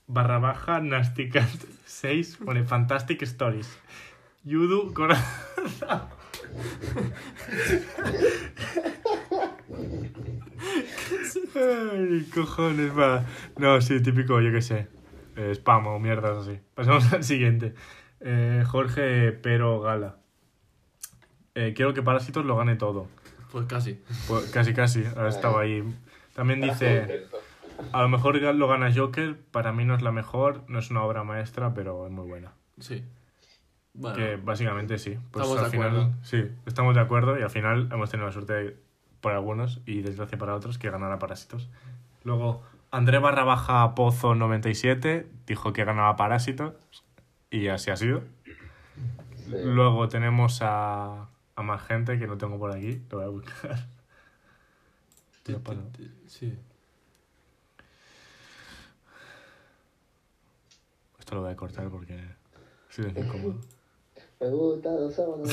Barra baja Nasticat 6 pone Fantastic Stories. Yudu con... Ay, cojones, va. No, sí, típico, yo qué sé. eh, spam o mierdas así. Pasamos al siguiente. Eh, Jorge Pero Gala. Eh, quiero que Parásitos lo gane todo. Pues casi. Pues casi, casi. Ahora estaba ahí. También dice, a lo mejor lo gana Joker. Para mí no es la mejor, no es una obra maestra, pero es muy buena. Sí. Bueno, Que básicamente sí. Pues Estamos al de final, acuerdo. sí, estamos de acuerdo y al final hemos tenido la suerte de- por algunos y desgracia para otros que ganara Parásitos. Luego, André barra baja Pozo 97 dijo que ganaba Parásitos y así ha sido. Sí. Luego tenemos a, a más gente que no tengo por aquí, lo voy a buscar. Para- sí. Esto lo voy a cortar porque silencio incómodo. Me gusta los sábados.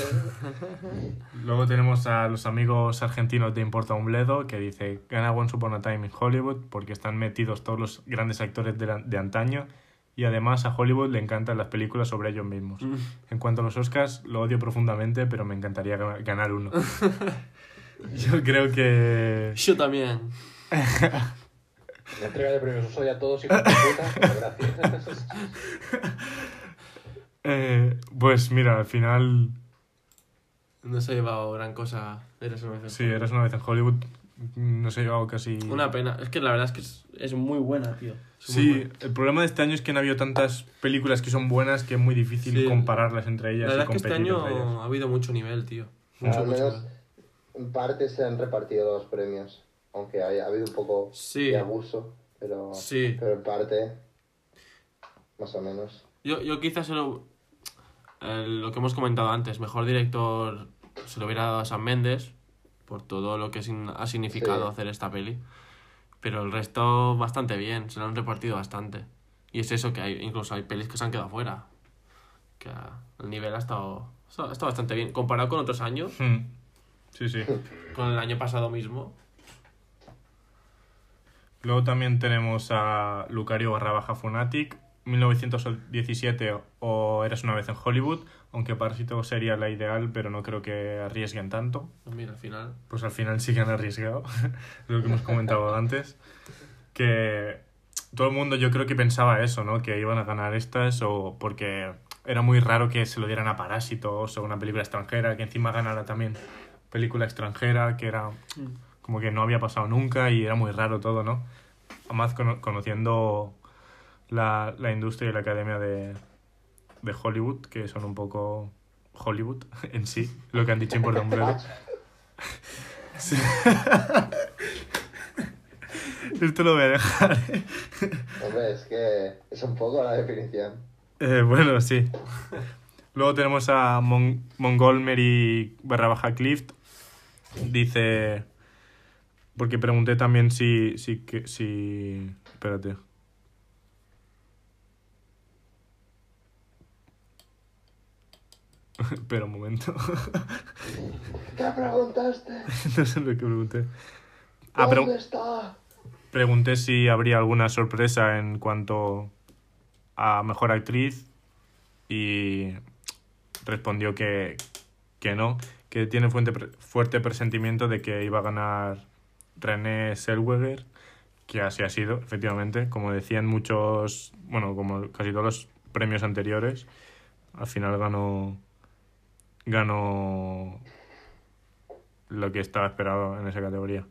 Luego tenemos a los amigos argentinos de Importa un Bledo, que dice, gana Once Upon a Time in Hollywood porque están metidos todos los grandes actores de, la- de antaño y además a Hollywood le encantan las películas sobre ellos mismos. En cuanto a los Oscars, lo odio profundamente, pero me encantaría ga- ganar uno. Yo creo que... Yo también. La entrega de premios os odia a todos y con puta. Gracias. eh, pues mira, al final... No se ha llevado gran cosa. Eres una vez. Sí, eres una vez en Hollywood, no sé, llevado casi... Una pena. Es que la verdad es que es, es muy buena, tío. Es Sí, buena. el problema de este año es que no ha habido tantas películas que son buenas que es muy difícil Sí. compararlas entre La ellas verdad y es que este año ha habido mucho nivel, tío. Mucho, Al mucho menos nivel. en parte se han repartido los premios. Aunque haya ha habido un poco Sí. de abuso. Pero, Sí. pero en parte, más o menos. Yo, yo quizás se lo, eh, lo que hemos comentado antes, mejor director se lo hubiera dado a Sam Mendes por todo lo que ha significado Sí. hacer esta peli. Pero el resto bastante bien, se lo han repartido bastante. Y es eso que hay, incluso hay pelis que se han quedado fuera. Que el nivel ha estado, ha estado- ha estado bastante bien. Comparado con otros años, Hmm. Sí, sí. con el año pasado mismo. Luego también tenemos a Lucario barra baja Funatic, 1917 o Eres una vez en Hollywood, aunque Parásito sería la ideal, pero no creo que arriesguen tanto. Pues mira, al final. Pues al final sí que han arriesgado, lo que hemos comentado antes, que todo el mundo yo creo que pensaba eso, ¿no? Que iban a ganar estas o porque era muy raro que se lo dieran a Parásitos o una película extranjera, que encima ganara también película extranjera, que era como que no había pasado nunca y era muy raro todo, ¿no? Además cono- conociendo la, la industria y la academia de, de Hollywood, que son un poco Hollywood en sí, lo que han dicho en Puerto. Sí. Esto lo voy a dejar. ¿eh? Hombre, es que es un poco la definición. Eh, bueno, sí. Luego tenemos a Mon Montgomery barra baja Clift. Dice. Porque pregunté también si. si, que, si espérate. Espera un momento. ¿Qué preguntaste? no sé lo que pregunté. Ah, pero ¿Dónde está? pregunté si habría alguna sorpresa en cuanto a mejor actriz y respondió que, que no, que tiene fuerte, fuerte presentimiento de que iba a ganar René Zellweger, que así ha sido, efectivamente, como decían muchos, bueno, como casi todos los premios anteriores, al final ganó ganó lo que estaba esperado en esa categoría.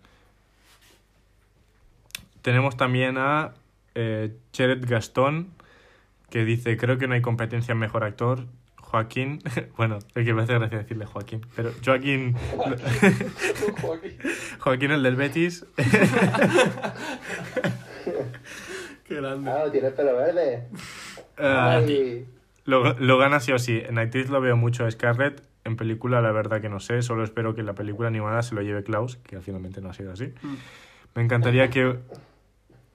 Tenemos también a eh, Cheret Gastón, que dice, creo que no hay competencia en mejor actor. Joaquín, bueno, es que me hace gracia decirle Joaquín, pero Joaquín, Joaquín el del Betis, Qué grande. Claro, tiene pelo verde. ah, Ay, lo, lo gana sí o sí. En actriz lo veo mucho a Scarlett, en película la verdad que no sé, solo espero que la película animada se lo lleve Klaus, que finalmente no ha sido así. Me encantaría que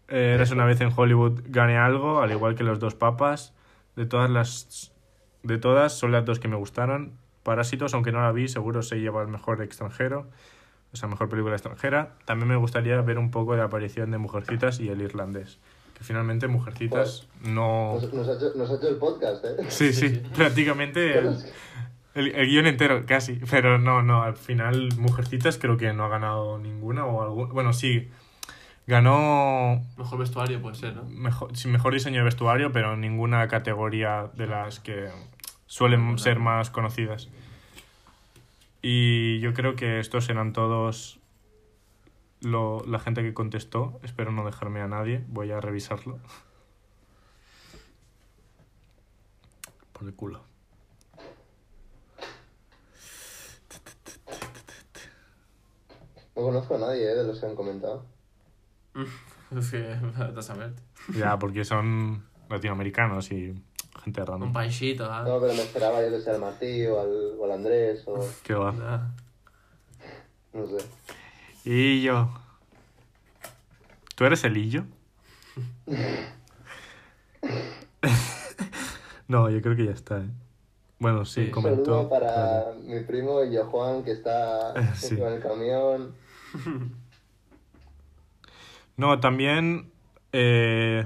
eh, Eres una vez en Hollywood gane algo, al igual que Los dos papas. De todas las de todas son las dos que me gustaron. Parásitos, aunque no la vi, seguro se lleva el mejor extranjero. O sea, mejor película extranjera. También me gustaría ver un poco de la aparición de Mujercitas y El Irlandés. Que finalmente Mujercitas no... Nos, nos ha hecho, nos ha hecho el podcast, ¿eh? Sí, sí, prácticamente el, el, el guion entero, casi. Pero no, no, al final Mujercitas creo que no ha ganado ninguna o algún... Bueno, sí, ganó Mejor vestuario puede ser, ¿no? mejor, sí, mejor diseño de vestuario, pero ninguna categoría de las que suelen ser más conocidas. Y yo creo que estos eran todos lo, la gente que contestó. Espero no dejarme a nadie. Voy a revisarlo. Por el culo. No conozco a nadie ¿eh? de los que han comentado. Es que, vete a saber. Ya, porque son latinoamericanos y gente Un random. paisito, ¿ah? No, pero me esperaba yo que sea al Martí o al, o al Andrés o ¿Qué va? No sé. Yo. ¿Tú eres el Illo? no, yo creo que ya está. ¿eh? Bueno, sí, Sí. comentó. Saludo para mi primo Yo Juan que está Sí. con el camión. No, también. eh,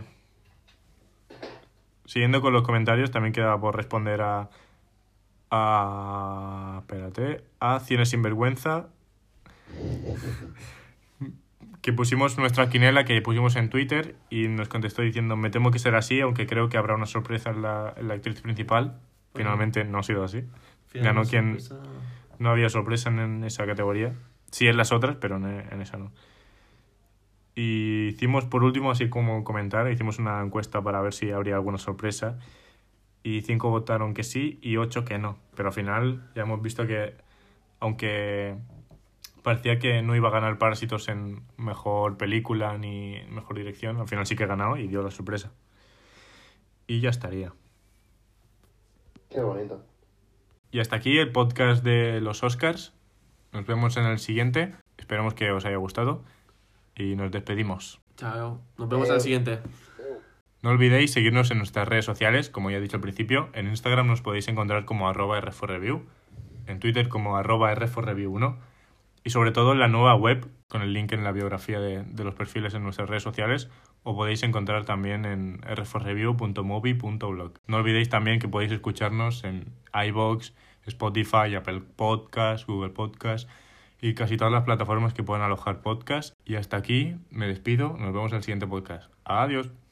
siguiendo con los comentarios, también queda por responder a. A. Espérate. A Cienes Sinvergüenza. Que pusimos nuestra quinela que pusimos en Twitter y nos contestó diciendo: Me temo que será así, aunque creo que habrá una sorpresa en la, en la actriz principal. Finalmente no ha sido así. Ganó quien- No había sorpresa en, en esa categoría. Sí en las otras, pero en, en esa no. Y hicimos, por último, así como comentar, hicimos una encuesta para ver si habría alguna sorpresa. Y cinco votaron que sí y ocho que no. Pero al final ya hemos visto que, aunque parecía que no iba a ganar Parásitos en mejor película ni mejor dirección, al final sí que ganado y dio la sorpresa. Y ya estaría. Qué bonito. Y hasta aquí el podcast de los Oscars. Nos vemos en el siguiente. Esperamos que os haya gustado. Y nos despedimos. Chao. Nos vemos al siguiente. No olvidéis seguirnos en nuestras redes sociales, como ya he dicho al principio. En Instagram nos podéis encontrar como arroba R4Review. En Twitter como arroba R4Review1. Y sobre todo en la nueva web, con el link en la biografía de, los perfiles en nuestras redes sociales, o podéis encontrar también en r4review.mobi.blog. No olvidéis también que podéis escucharnos en iBox, Spotify, Apple Podcast, Google Podcast y casi todas las plataformas que puedan alojar podcast. Y hasta aquí me despido. Nos vemos en el siguiente podcast. Adiós.